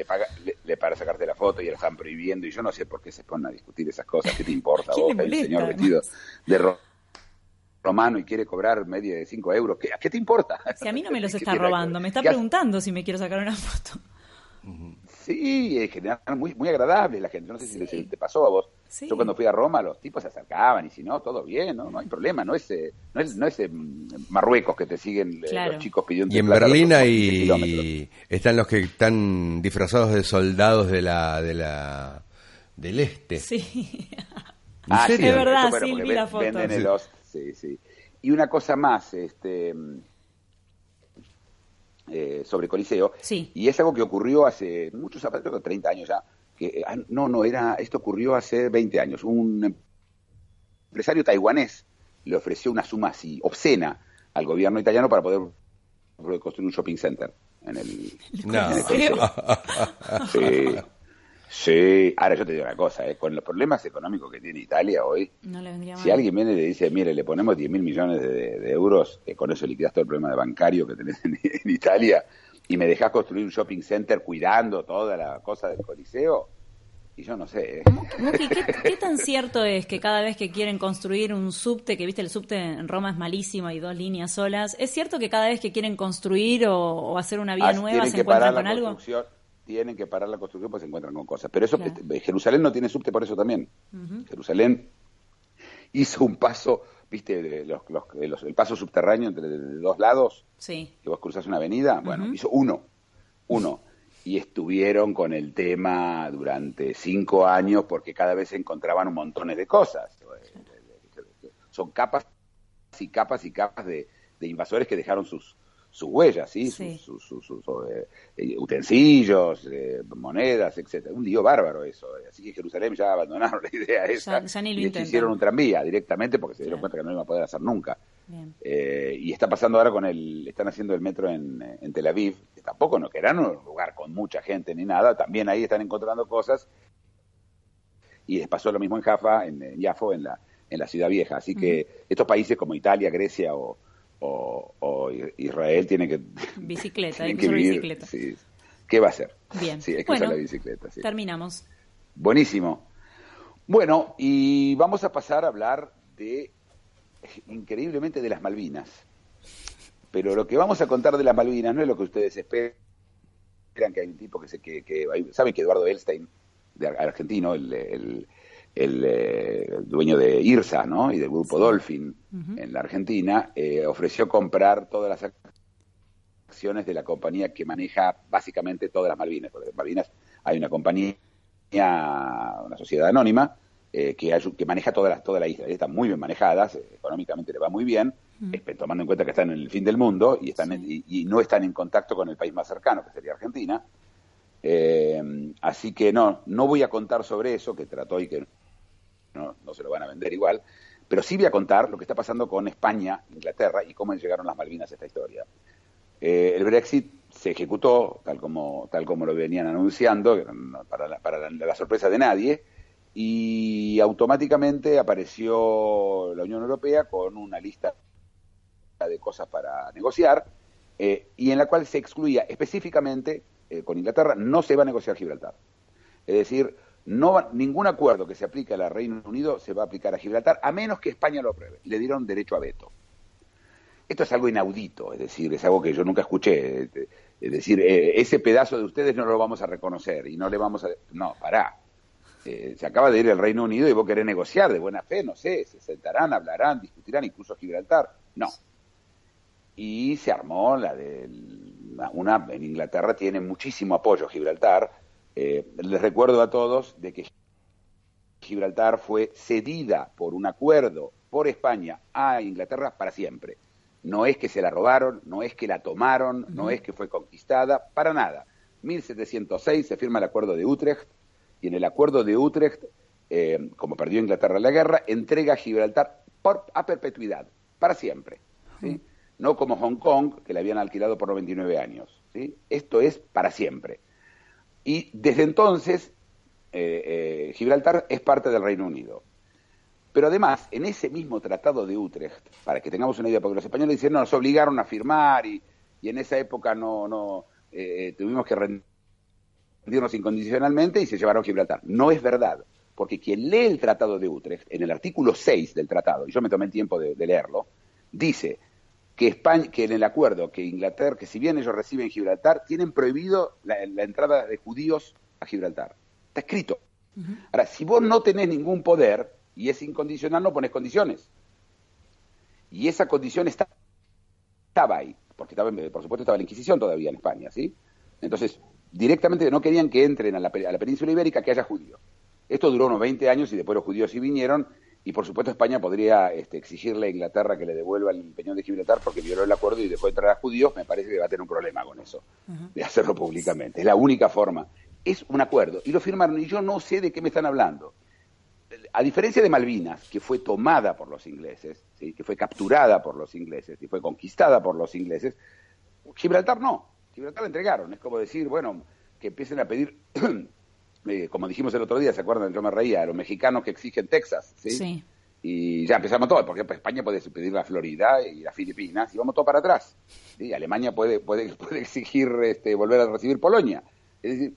Le, para sacarte la foto y la están prohibiendo. Y yo no sé por qué se ponen a discutir esas cosas. ¿Qué te importa vos? El señor vestido de romano y quiere cobrar media de 5 euros. ¿Qué, ¿A qué te importa? Si a mí no me los está robando, me está preguntando si me quiero sacar una foto. Sí, en general muy, muy agradable la gente. No sé si te pasó a vos. Yo cuando fui a Roma los tipos se acercaban y si no, todo bien, no, no hay problema. No es, eh, no es, no es eh, Marruecos que te siguen eh, los chicos pidiendo. Y en Berlín hay, están los que están disfrazados de soldados de la, de la, del este. Sí. Ah, es verdad, sí, vi la foto. sí, sí. Y una cosa más, este eh, sobre Coliseo. Y es algo que ocurrió hace muchos años, 30 años ya. Que, ah, no, no, era, esto ocurrió hace 20 años. Un empresario taiwanés le ofreció una suma así obscena al gobierno italiano para poder construir un shopping center en el, sí. Sí, ahora yo te digo una cosa, ¿eh? con los problemas económicos que tiene Italia hoy, si alguien viene y le dice, mire, le ponemos 10 mil millones de, euros, eh, con eso liquidas todo el problema de bancario que tenés en, Italia, y me dejás construir un shopping center cuidando toda la cosa del Coliseo, y yo no sé. ¿eh? ¿qué, tan cierto es que cada vez que quieren construir un subte, que viste el subte en Roma es malísimo, hay dos líneas solas, ¿es cierto que cada vez que quieren construir o, hacer una vía ah, nueva se encuentran con algo? tienen que parar la construcción porque se encuentran con cosas. Pero eso, este, Jerusalén no tiene subte por eso también. Jerusalén hizo un paso, viste, los, los, el paso subterráneo entre dos lados, sí. que vos cruzas una avenida, bueno, hizo uno, uno. Y estuvieron con el tema durante cinco años porque cada vez se encontraban un montón de cosas. Son capas y capas y capas de invasores que dejaron sus, sus huellas, ¿sí? Sus, eh, eh, utensilios, eh, monedas, etcétera. Un lío bárbaro eso. Así que Jerusalén ya abandonaron la idea esa. y hicieron un tranvía directamente porque se dieron cuenta que no iba a poder hacer nunca. y está pasando ahora con el, están haciendo el metro en, Tel Aviv, que tampoco no que era un lugar con mucha gente ni nada, también ahí están encontrando cosas. Y les pasó lo mismo en Jaffa, en, Yafo, en la, en la ciudad vieja. Así que estos países como Italia, Grecia o, o, Israel tiene que... Bicicleta, hay que bicicleta. ¿Qué va a hacer? Bien. Sí, hay que usar la bicicleta. Terminamos. Buenísimo. Bueno, y vamos a pasar a hablar de, increíblemente, de las Malvinas. Pero lo que vamos a contar de las Malvinas no es lo que ustedes esperan, que hay un tipo que se que, que saben que Eduardo Elstein, de argentino, el, eh, dueño de IRSA, ¿no? Y del grupo Dolphin en la Argentina, eh, ofreció comprar todas las acciones de la compañía que maneja básicamente todas las Malvinas. Porque en Malvinas hay una compañía una sociedad anónima eh, que, que, maneja toda la, toda la isla. Están muy bien manejadas, eh, económicamente le va muy bien, tomando en cuenta que están en el fin del mundo y, están y, no están en contacto con el país más cercano, que sería Argentina. Eh, así que no, no voy a contar sobre eso, que trató y que no, no se lo van a vender igual, pero sí voy a contar lo que está pasando con España, Inglaterra y cómo llegaron las Malvinas a esta historia. el Brexit se ejecutó tal como, tal como lo venían anunciando, para la, para la, sorpresa de nadie, y automáticamente apareció la Unión Europea con una lista de cosas para negociar, eh, y en la cual se excluía específicamente eh, con Inglaterra, no se va a negociar Gibraltar. Es decir, no ningún acuerdo que se aplique al Reino Unido se va a aplicar a Gibraltar, a menos que España lo apruebe. Le dieron derecho a veto. Esto es algo inaudito, es decir, es algo que yo nunca escuché. Es decir, eh, ese pedazo de ustedes no lo vamos a reconocer y no le vamos a... No, pará. Eh, se acaba de ir el Reino Unido y vos querés negociar de buena fe, no sé, se sentarán, hablarán, discutirán, incluso Gibraltar. No. Y se armó la de... Una, en Inglaterra tiene muchísimo apoyo Gibraltar. Eh, les recuerdo a todos de que Gibraltar fue cedida por un acuerdo por España a Inglaterra para siempre. No es que se la robaron, no es que la tomaron, no es que fue conquistada, para nada. 1706 se firma el acuerdo de Utrecht y en el acuerdo de Utrecht, eh, como perdió Inglaterra la guerra, entrega Gibraltar por, a perpetuidad, para siempre. No como Hong Kong, que le habían alquilado por 99 años. ¿sí? Esto es para siempre. Y desde entonces, eh, eh, Gibraltar es parte del Reino Unido. Pero además, en ese mismo tratado de Utrecht, para que tengamos una idea, porque los españoles dicen, no, nos obligaron a firmar y, en esa época no, no eh, tuvimos que rendirnos incondicionalmente y se llevaron Gibraltar. No es verdad, porque quien lee el tratado de Utrecht, en el artículo 6 del tratado, y yo me tomé el tiempo de, leerlo, dice que, España, que en el acuerdo que Inglaterra, que si bien ellos reciben Gibraltar, tienen prohibido la, entrada de judíos a Gibraltar. Está escrito. Ahora, si vos no tenés ningún poder, y es incondicional, no pones condiciones. Y esa condición está, estaba ahí, porque estaba, por supuesto estaba la Inquisición todavía en España, ¿sí? Entonces, directamente no querían que entren a la, península ibérica que haya judíos. Esto duró unos 20 años y después los judíos sí vinieron y por supuesto España podría este, exigirle a Inglaterra que le devuelva el peñón de Gibraltar porque violó el acuerdo y dejó entrar a judíos, me parece que va a tener un problema con eso, de hacerlo públicamente. Es la única forma. Es un acuerdo y lo firmaron y yo no sé de qué me están hablando a diferencia de Malvinas, que fue tomada por los ingleses, que fue capturada por los ingleses y fue conquistada por los ingleses, Gibraltar no. Gibraltar la entregaron. Es como decir, bueno, que empiecen a pedir, eh, como dijimos el otro día, ¿se acuerdan? Yo me reía, a los mexicanos que exigen Texas, ¿sí? Y ya empezamos todo, porque España puede pedir la Florida y las Filipinas y vamos todo para atrás. Alemania puede, puede, puede exigir este, volver a recibir Polonia. Es decir,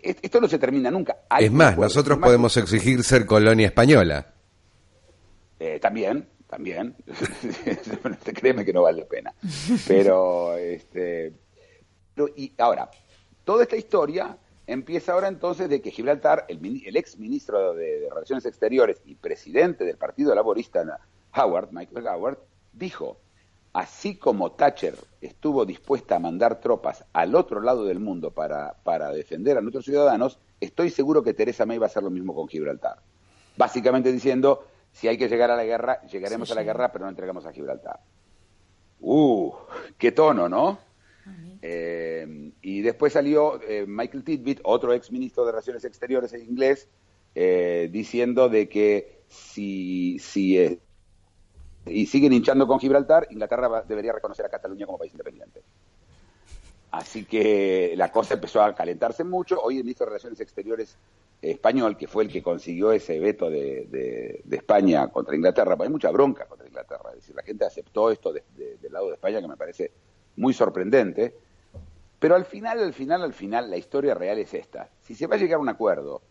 esto no se termina nunca. es más, nosotros podemos exigir ser colonia española. Eh, también, también. Créeme que no vale la pena. Pero, este, y ahora, toda esta historia empieza ahora entonces de que Gibraltar, el, ex ministro de, Relaciones Exteriores y presidente del Partido Laborista, Howard, Michael Howard, dijo, así como Thatcher estuvo dispuesta a mandar tropas al otro lado del mundo para, para defender a nuestros ciudadanos, estoy seguro que Teresa May va a hacer lo mismo con Gibraltar. Básicamente diciendo, si hay que llegar a la guerra, llegaremos a la guerra, pero no entregamos a Gibraltar. ¡Uh! ¡Qué tono, ¿no? Eh, y después salió eh, Michael Titbit, otro ex ministro de Relaciones Exteriores en inglés, eh, diciendo de que si, si y siguen hinchando con Gibraltar, Inglaterra debería reconocer a Cataluña como país independiente. Así que la cosa empezó a calentarse mucho. Hoy el ministro de Relaciones Exteriores español, que fue el que consiguió ese veto de, España contra Inglaterra, pues hay mucha bronca contra Inglaterra, es decir, la gente aceptó esto del lado de España, que me parece muy sorprendente, pero al final, al final, al final, la historia real es esta. Si se va a llegar a un acuerdo,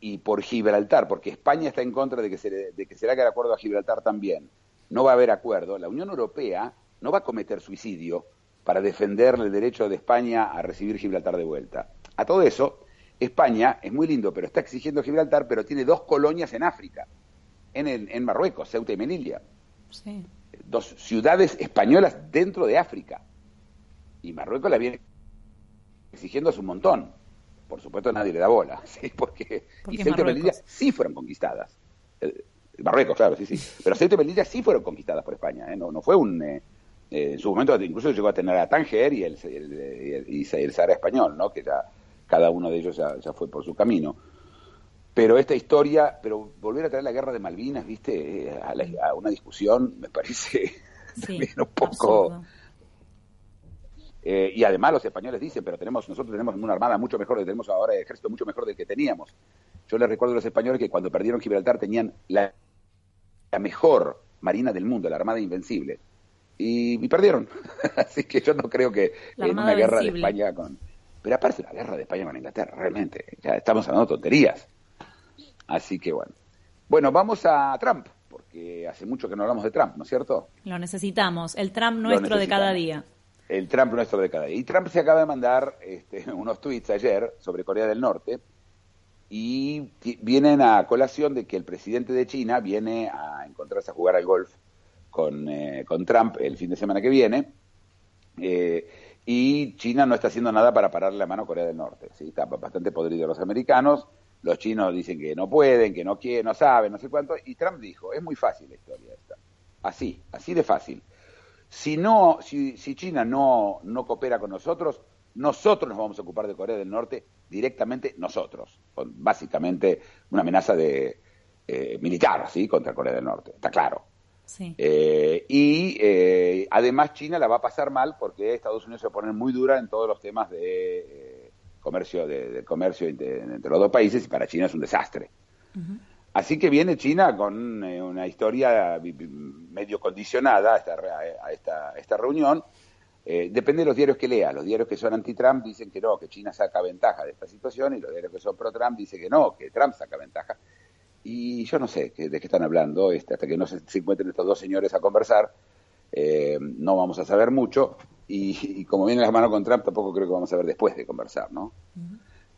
y por Gibraltar, porque España está en contra de que se, de que se le haga el acuerdo a Gibraltar también, no va a haber acuerdo, la Unión Europea no va a cometer suicidio para defender el derecho de España a recibir Gibraltar de vuelta. A todo eso, España es muy lindo, pero está exigiendo Gibraltar, pero tiene dos colonias en África, en, en Marruecos, Ceuta y Melilla. Dos ciudades españolas dentro de África. Y Marruecos la viene exigiendo hace un montón. Por supuesto nadie le da bola, ¿sí? porque, y Ceuta y Melilla sí fueron conquistadas. Marruecos, claro, sí, sí. Pero Ceuta y Melilla sí fueron conquistadas por España, ¿eh? no, no fue un... Eh, eh, en su momento incluso llegó a tener a Tánger y el, el, y el Sahara español, ¿no? que ya cada uno de ellos ya, fue por su camino. Pero esta historia, pero volver a traer la guerra de Malvinas, viste, eh, a, una discusión me parece también un poco... Eh, y además los españoles dicen, pero tenemos nosotros tenemos una armada mucho mejor, tenemos ahora el ejército mucho mejor del que teníamos. Yo les recuerdo a los españoles que cuando perdieron Gibraltar tenían la, mejor marina del mundo, la Armada Invencible. Y, perdieron. Así que yo no creo que en una guerra de España con pero aparte la guerra de España con Inglaterra, realmente, ya estamos hablando tonterías. Así que bueno. Bueno, vamos a Trump, porque hace mucho que no hablamos de Trump, ¿no es cierto? Lo necesitamos, el Trump nuestro de cada día. El Trump nuestro de cada día. Y Trump se acaba de mandar este, unos tweets ayer sobre Corea del Norte y vienen a colación de que el presidente de China viene a encontrarse a jugar al golf con, eh, con Trump el fin de semana que viene. Eh, y China no está haciendo nada para pararle la mano a Corea del Norte. ¿sí? Está bastante podrido los americanos, los chinos dicen que no pueden, que no quieren, no saben, no sé cuánto, y Trump dijo, es muy fácil la historia esta, así, así de fácil. Si, no, si, si China no, no coopera con nosotros, nosotros nos vamos a ocupar de Corea del Norte directamente nosotros, con básicamente una amenaza de eh, militar, ¿sí? contra Corea del Norte, está claro. Eh, y eh, además China la va a pasar mal porque Estados Unidos se va a poner muy dura en todos los temas de eh, comercio, de, comercio entre, los dos países y para China es un desastre. Así que viene China con una historia medio condicionada a esta, a esta, esta reunión. depende de los diarios que lea. Los diarios que son anti-Trump dicen que no, que China saca ventaja de esta situación y los diarios que son pro-Trump dicen que no, que Trump saca ventaja. Y yo no sé de qué están hablando, este, hasta que no se, encuentren estos dos señores a conversar, eh, no vamos a saber mucho. Y, como viene la mano con Trump, tampoco creo que vamos a ver después de conversar, ¿no?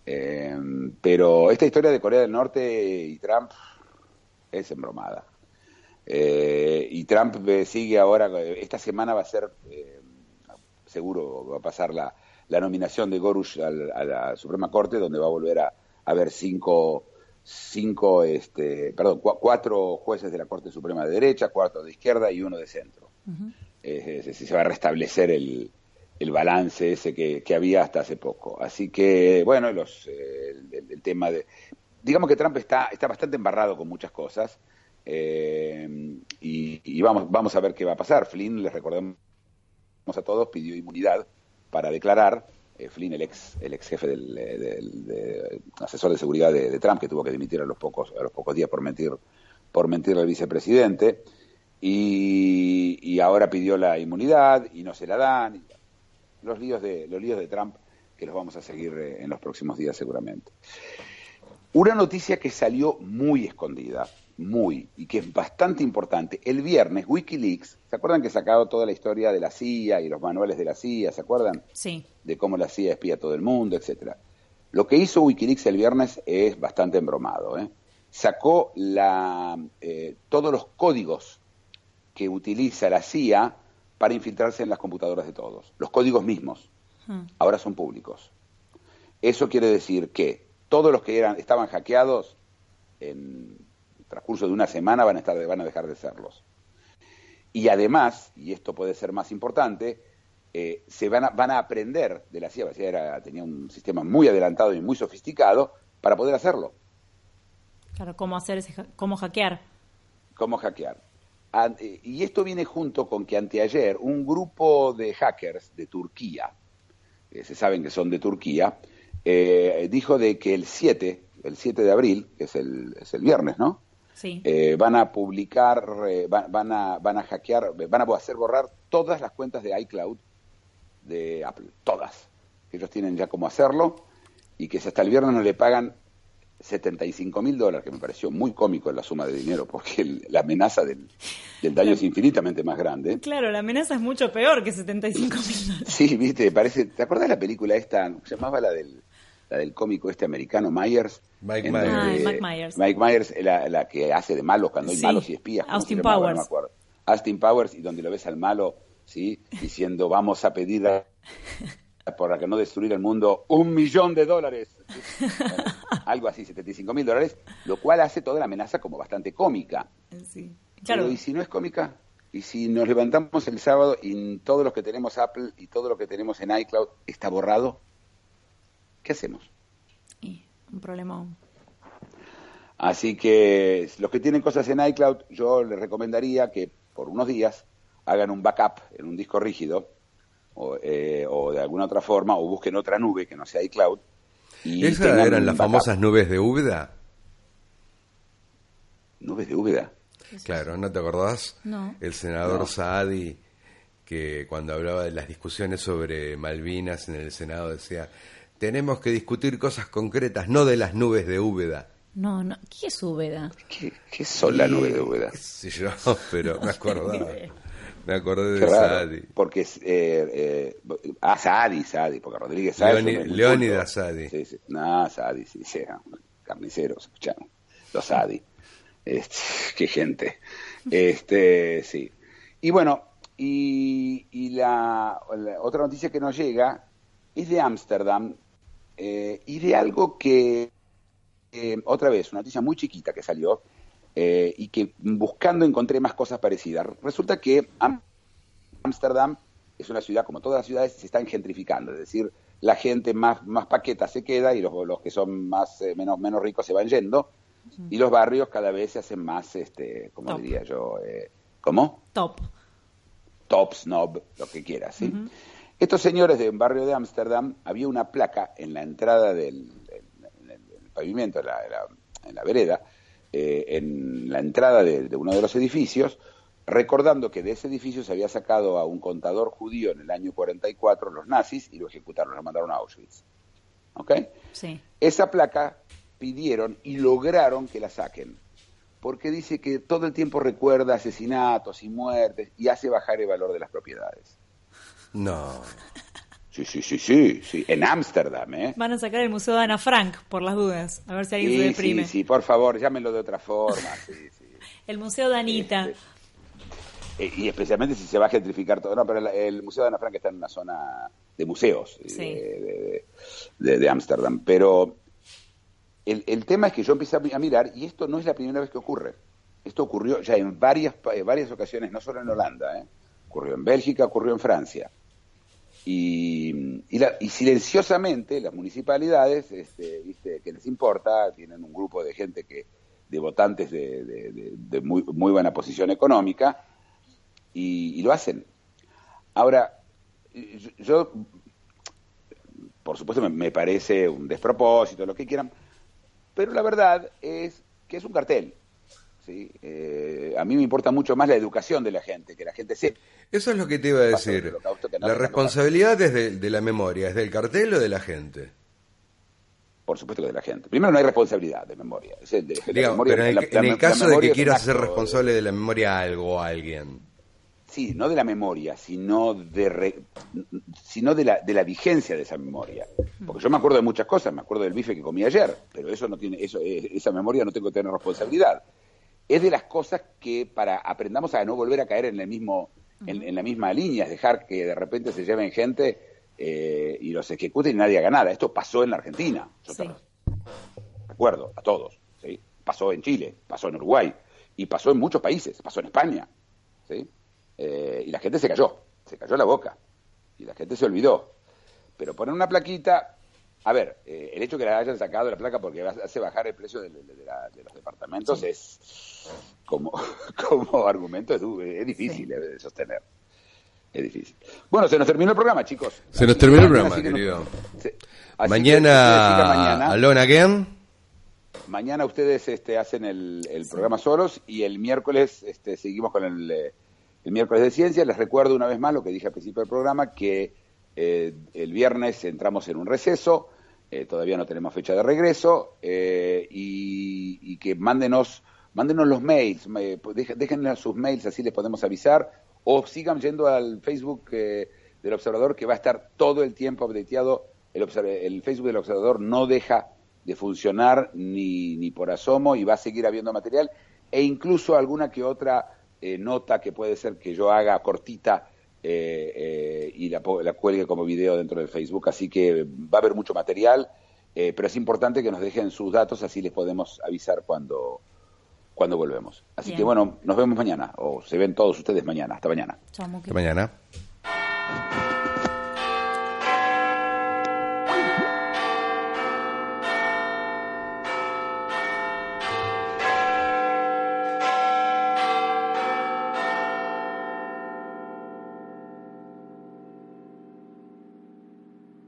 Eh, pero esta historia de Corea del Norte y Trump es embromada. Eh, y Trump sigue ahora, esta semana va a ser, seguro va a pasar la, la nominación de Gorush a la Suprema Corte, donde va a volver a haber cinco cinco, este, perdón, cuatro jueces de la Corte Suprema de derecha, cuatro de izquierda y uno de centro. decir, se va a restablecer el, el balance ese que, había hasta hace poco. Así que, bueno, los, eh, el, tema de... Digamos que Trump está, está bastante embarrado con muchas cosas eh, y, y, vamos, vamos a ver qué va a pasar. Flynn, les recordamos a todos, pidió inmunidad para declarar eh, Flynn, el ex, el ex jefe del, eh, asesor de seguridad de, Trump, que tuvo que dimitir a los pocos, a los pocos días por mentir, por mentir al vicepresidente, y, ahora pidió la inmunidad y no se la dan. Los líos de, los líos de Trump que los vamos a seguir eh, en los próximos días seguramente. Una noticia que salió muy escondida, muy, y que es bastante importante. El viernes, Wikileaks, ¿se acuerdan que sacado toda la historia de la CIA y los manuales de la CIA? ¿Se acuerdan? Sí. De cómo la CIA espía a todo el mundo, etcétera. Lo que hizo Wikileaks el viernes es bastante embromado. ¿eh? Sacó la, eh, todos los códigos que utiliza la CIA para infiltrarse en las computadoras de todos. Los códigos mismos. Hmm. Ahora son públicos. Eso quiere decir que todos los que eran, estaban hackeados en transcurso de una semana van a, estar, van a dejar de serlos. Y además, y esto puede ser más importante, eh, se van a, van a aprender de la CIA. La CIA era, tenía un sistema muy adelantado y muy sofisticado para poder hacerlo. Claro, cómo hacer cómo hackear. Cómo hackear. Y esto viene junto con que anteayer un grupo de hackers de Turquía, se saben que son de Turquía, eh, dijo de que el 7, el 7 de abril, que es el, es el viernes, ¿no? Sí. Eh, van a publicar, eh, van, van, a, van a hackear, van a hacer borrar todas las cuentas de iCloud de Apple, todas. Ellos tienen ya cómo hacerlo y que si hasta el viernes no le pagan 75 mil dólares, que me pareció muy cómico en la suma de dinero, porque el- la amenaza del, del daño es infinitamente más grande. Claro, la amenaza es mucho peor que 75 mil dólares. Sí, viste, parece. ¿Te acordás de la película esta? ¿cómo Se llamaba la del, la del cómico este americano, Myers. Mike En Myers. donde- Ah, Mike Myers. Mike Myers, la, la que hace de malos cuando hay Sí, malos y espías. ¿cómo se Austin llamaba? No Powers. me acuerdo. Austin Powers, y donde lo ves al malo, ¿sí? Diciendo, vamos a pedir a- por la que no destruir el mundo un millón de dólares. Bueno, algo así, 75 mil dólares, lo cual hace toda la amenaza como bastante cómica. Sí. Claro, Pero, ¿y si no es cómica? ¿Y si nos levantamos el sábado y todos los que tenemos Apple y todo lo que tenemos en iCloud está borrado? ¿Qué hacemos? y un problema. Así que los que tienen cosas en iCloud, yo les recomendaría que por unos días hagan un backup en un disco rígido o, eh, o de alguna otra forma o busquen otra nube que no sea iCloud. Y ¿Esas eran las backup. famosas nubes de Úbeda? nubes de Úbeda. Claro, ¿no te acordás? No. El senador No. Saadi, que cuando hablaba de las discusiones sobre Malvinas en el Senado decía, tenemos que discutir cosas concretas, no de las nubes de Úbeda. No, no. ¿Qué es Úbeda? ¿Qué, qué son las nubes de Úbeda? sé yo, pero me acordaba. Me acordé de Saadi. porque eh, eh, ah, Saadi, Saadi, porque Rodríguez Saadi. Leoni- Leónidas. Saadi. Sí, sí. No, Saadi, sí, sí, carniceros, escuchamos. Los Saadi. Este, qué gente. Este, sí. Y bueno, y, y la, la otra noticia que nos llega es de Ámsterdam eh, y de algo que, eh, otra vez, una noticia muy chiquita que salió eh, y que buscando encontré más cosas parecidas. Resulta que Am- Ámsterdam es una ciudad, como todas las ciudades, se están gentrificando, es decir, la gente más, más paqueta se queda y los, los que son más eh, menos, menos ricos se van yendo y los barrios cada vez se hacen más, este, como Top. diría yo, eh, ¿cómo? Top. top, snob, lo que quieras. ¿sí? Estos señores de un barrio de Ámsterdam, había una placa en la entrada del en el, en el pavimento, la- en la vereda, eh, en la entrada de, de uno de los edificios, recordando que de ese edificio se había sacado a un contador judío en el año 44 los nazis y lo ejecutaron, lo mandaron a Auschwitz. ¿Ok? Sí. Esa placa pidieron y lograron que la saquen, porque dice que todo el tiempo recuerda asesinatos y muertes y hace bajar el valor de las propiedades. No. Sí, sí, sí, sí, sí, en Ámsterdam, ¿eh? Van a sacar el museo de Ana Frank, por las dudas. A ver si alguien se Sí, deprime. sí, sí, por favor, llámenlo de otra forma, sí, sí. El museo de Anita. Este, eh, y especialmente si se va a gentrificar todo. No, pero el, el Museo de Ana Frank está en una zona de museos eh, Sí. de- de de- de Ámsterdam. Pero el, el tema es que yo empecé a mi- a mirar, y esto no es la primera vez que ocurre. Esto ocurrió ya en varias, en varias ocasiones, no solo en Holanda, ¿eh? ocurrió en Bélgica, ocurrió en Francia. Y, y, la- y silenciosamente las municipalidades, este, viste, que les importa, tienen un grupo de gente que de votantes de, de- muy, muy buena posición económica y, lo hacen. Ahora, yo, por supuesto, me parece un despropósito, lo que quieran, pero la verdad es que es un cartel. ¿Sí? Eh, a mí me importa mucho más la educación de la gente, que la gente sepa. Eso es lo que te iba a decir. no La responsabilidad es de, de la memoria, ¿es del cartel o de la gente? Por supuesto que de la gente. Primero, no hay responsabilidad de memoria. Es el de- la Digamos, memoria- pero en el, la- en la- el la caso de que quieras ser responsable de la memoria a algo o a alguien. Sí, no de la memoria, sino de re- sino de la, de la vigencia de esa memoria. Porque yo me acuerdo de muchas cosas, me acuerdo del bife que comí ayer, pero eso no tiene, eso, eh, esa memoria no tengo que tener responsabilidad. Es de las cosas que para aprendamos a no volver a caer en el mismo, en, en la misma línea, es dejar que de repente se lleven gente eh, y los ejecuten y nadie haga nada. Esto pasó en la Argentina. Yo Sí. te recuerdo a todos. ¿sí? Pasó en Chile, pasó en Uruguay y pasó en muchos países, pasó en España. ¿sí? Eh, y la gente se cayó, se cayó la boca y la gente se olvidó. Pero poner una plaquita, a ver, eh, el hecho que la hayan sacado la placa porque hace bajar el precio de, de- de la- de los departamentos es como, como argumento es, es difícil de, de sostener. Es difícil. Bueno, se nos terminó el programa, chicos. Se nos terminó el programa, nos- querido. Mañana, que mañana. Alone Again. mañana ustedes este, hacen el, programa solos y el miércoles este, seguimos con el, el, miércoles de ciencia. Les recuerdo una vez más lo que dije al principio del programa, que eh, el viernes entramos en un receso, eh, todavía no tenemos fecha de regreso, eh, y, que mándenos, mándenos los mails, déjenle sus mails, así les podemos avisar, o sigan yendo al Facebook del Observador, que va a estar todo el tiempo updateado. El, el Facebook del Observador no deja de funcionar ni, ni por asomo y va a seguir habiendo material e incluso alguna que otra eh, nota que puede ser que yo haga cortita eh, eh, y la, la, cuelgue como video dentro del Facebook. Así que va a haber mucho material, pero es importante que nos dejen sus datos, así les podemos avisar cuando, cuando volvemos. Así que bueno, nos vemos mañana, o se ven todos ustedes mañana. Hasta mañana. Hasta mañana.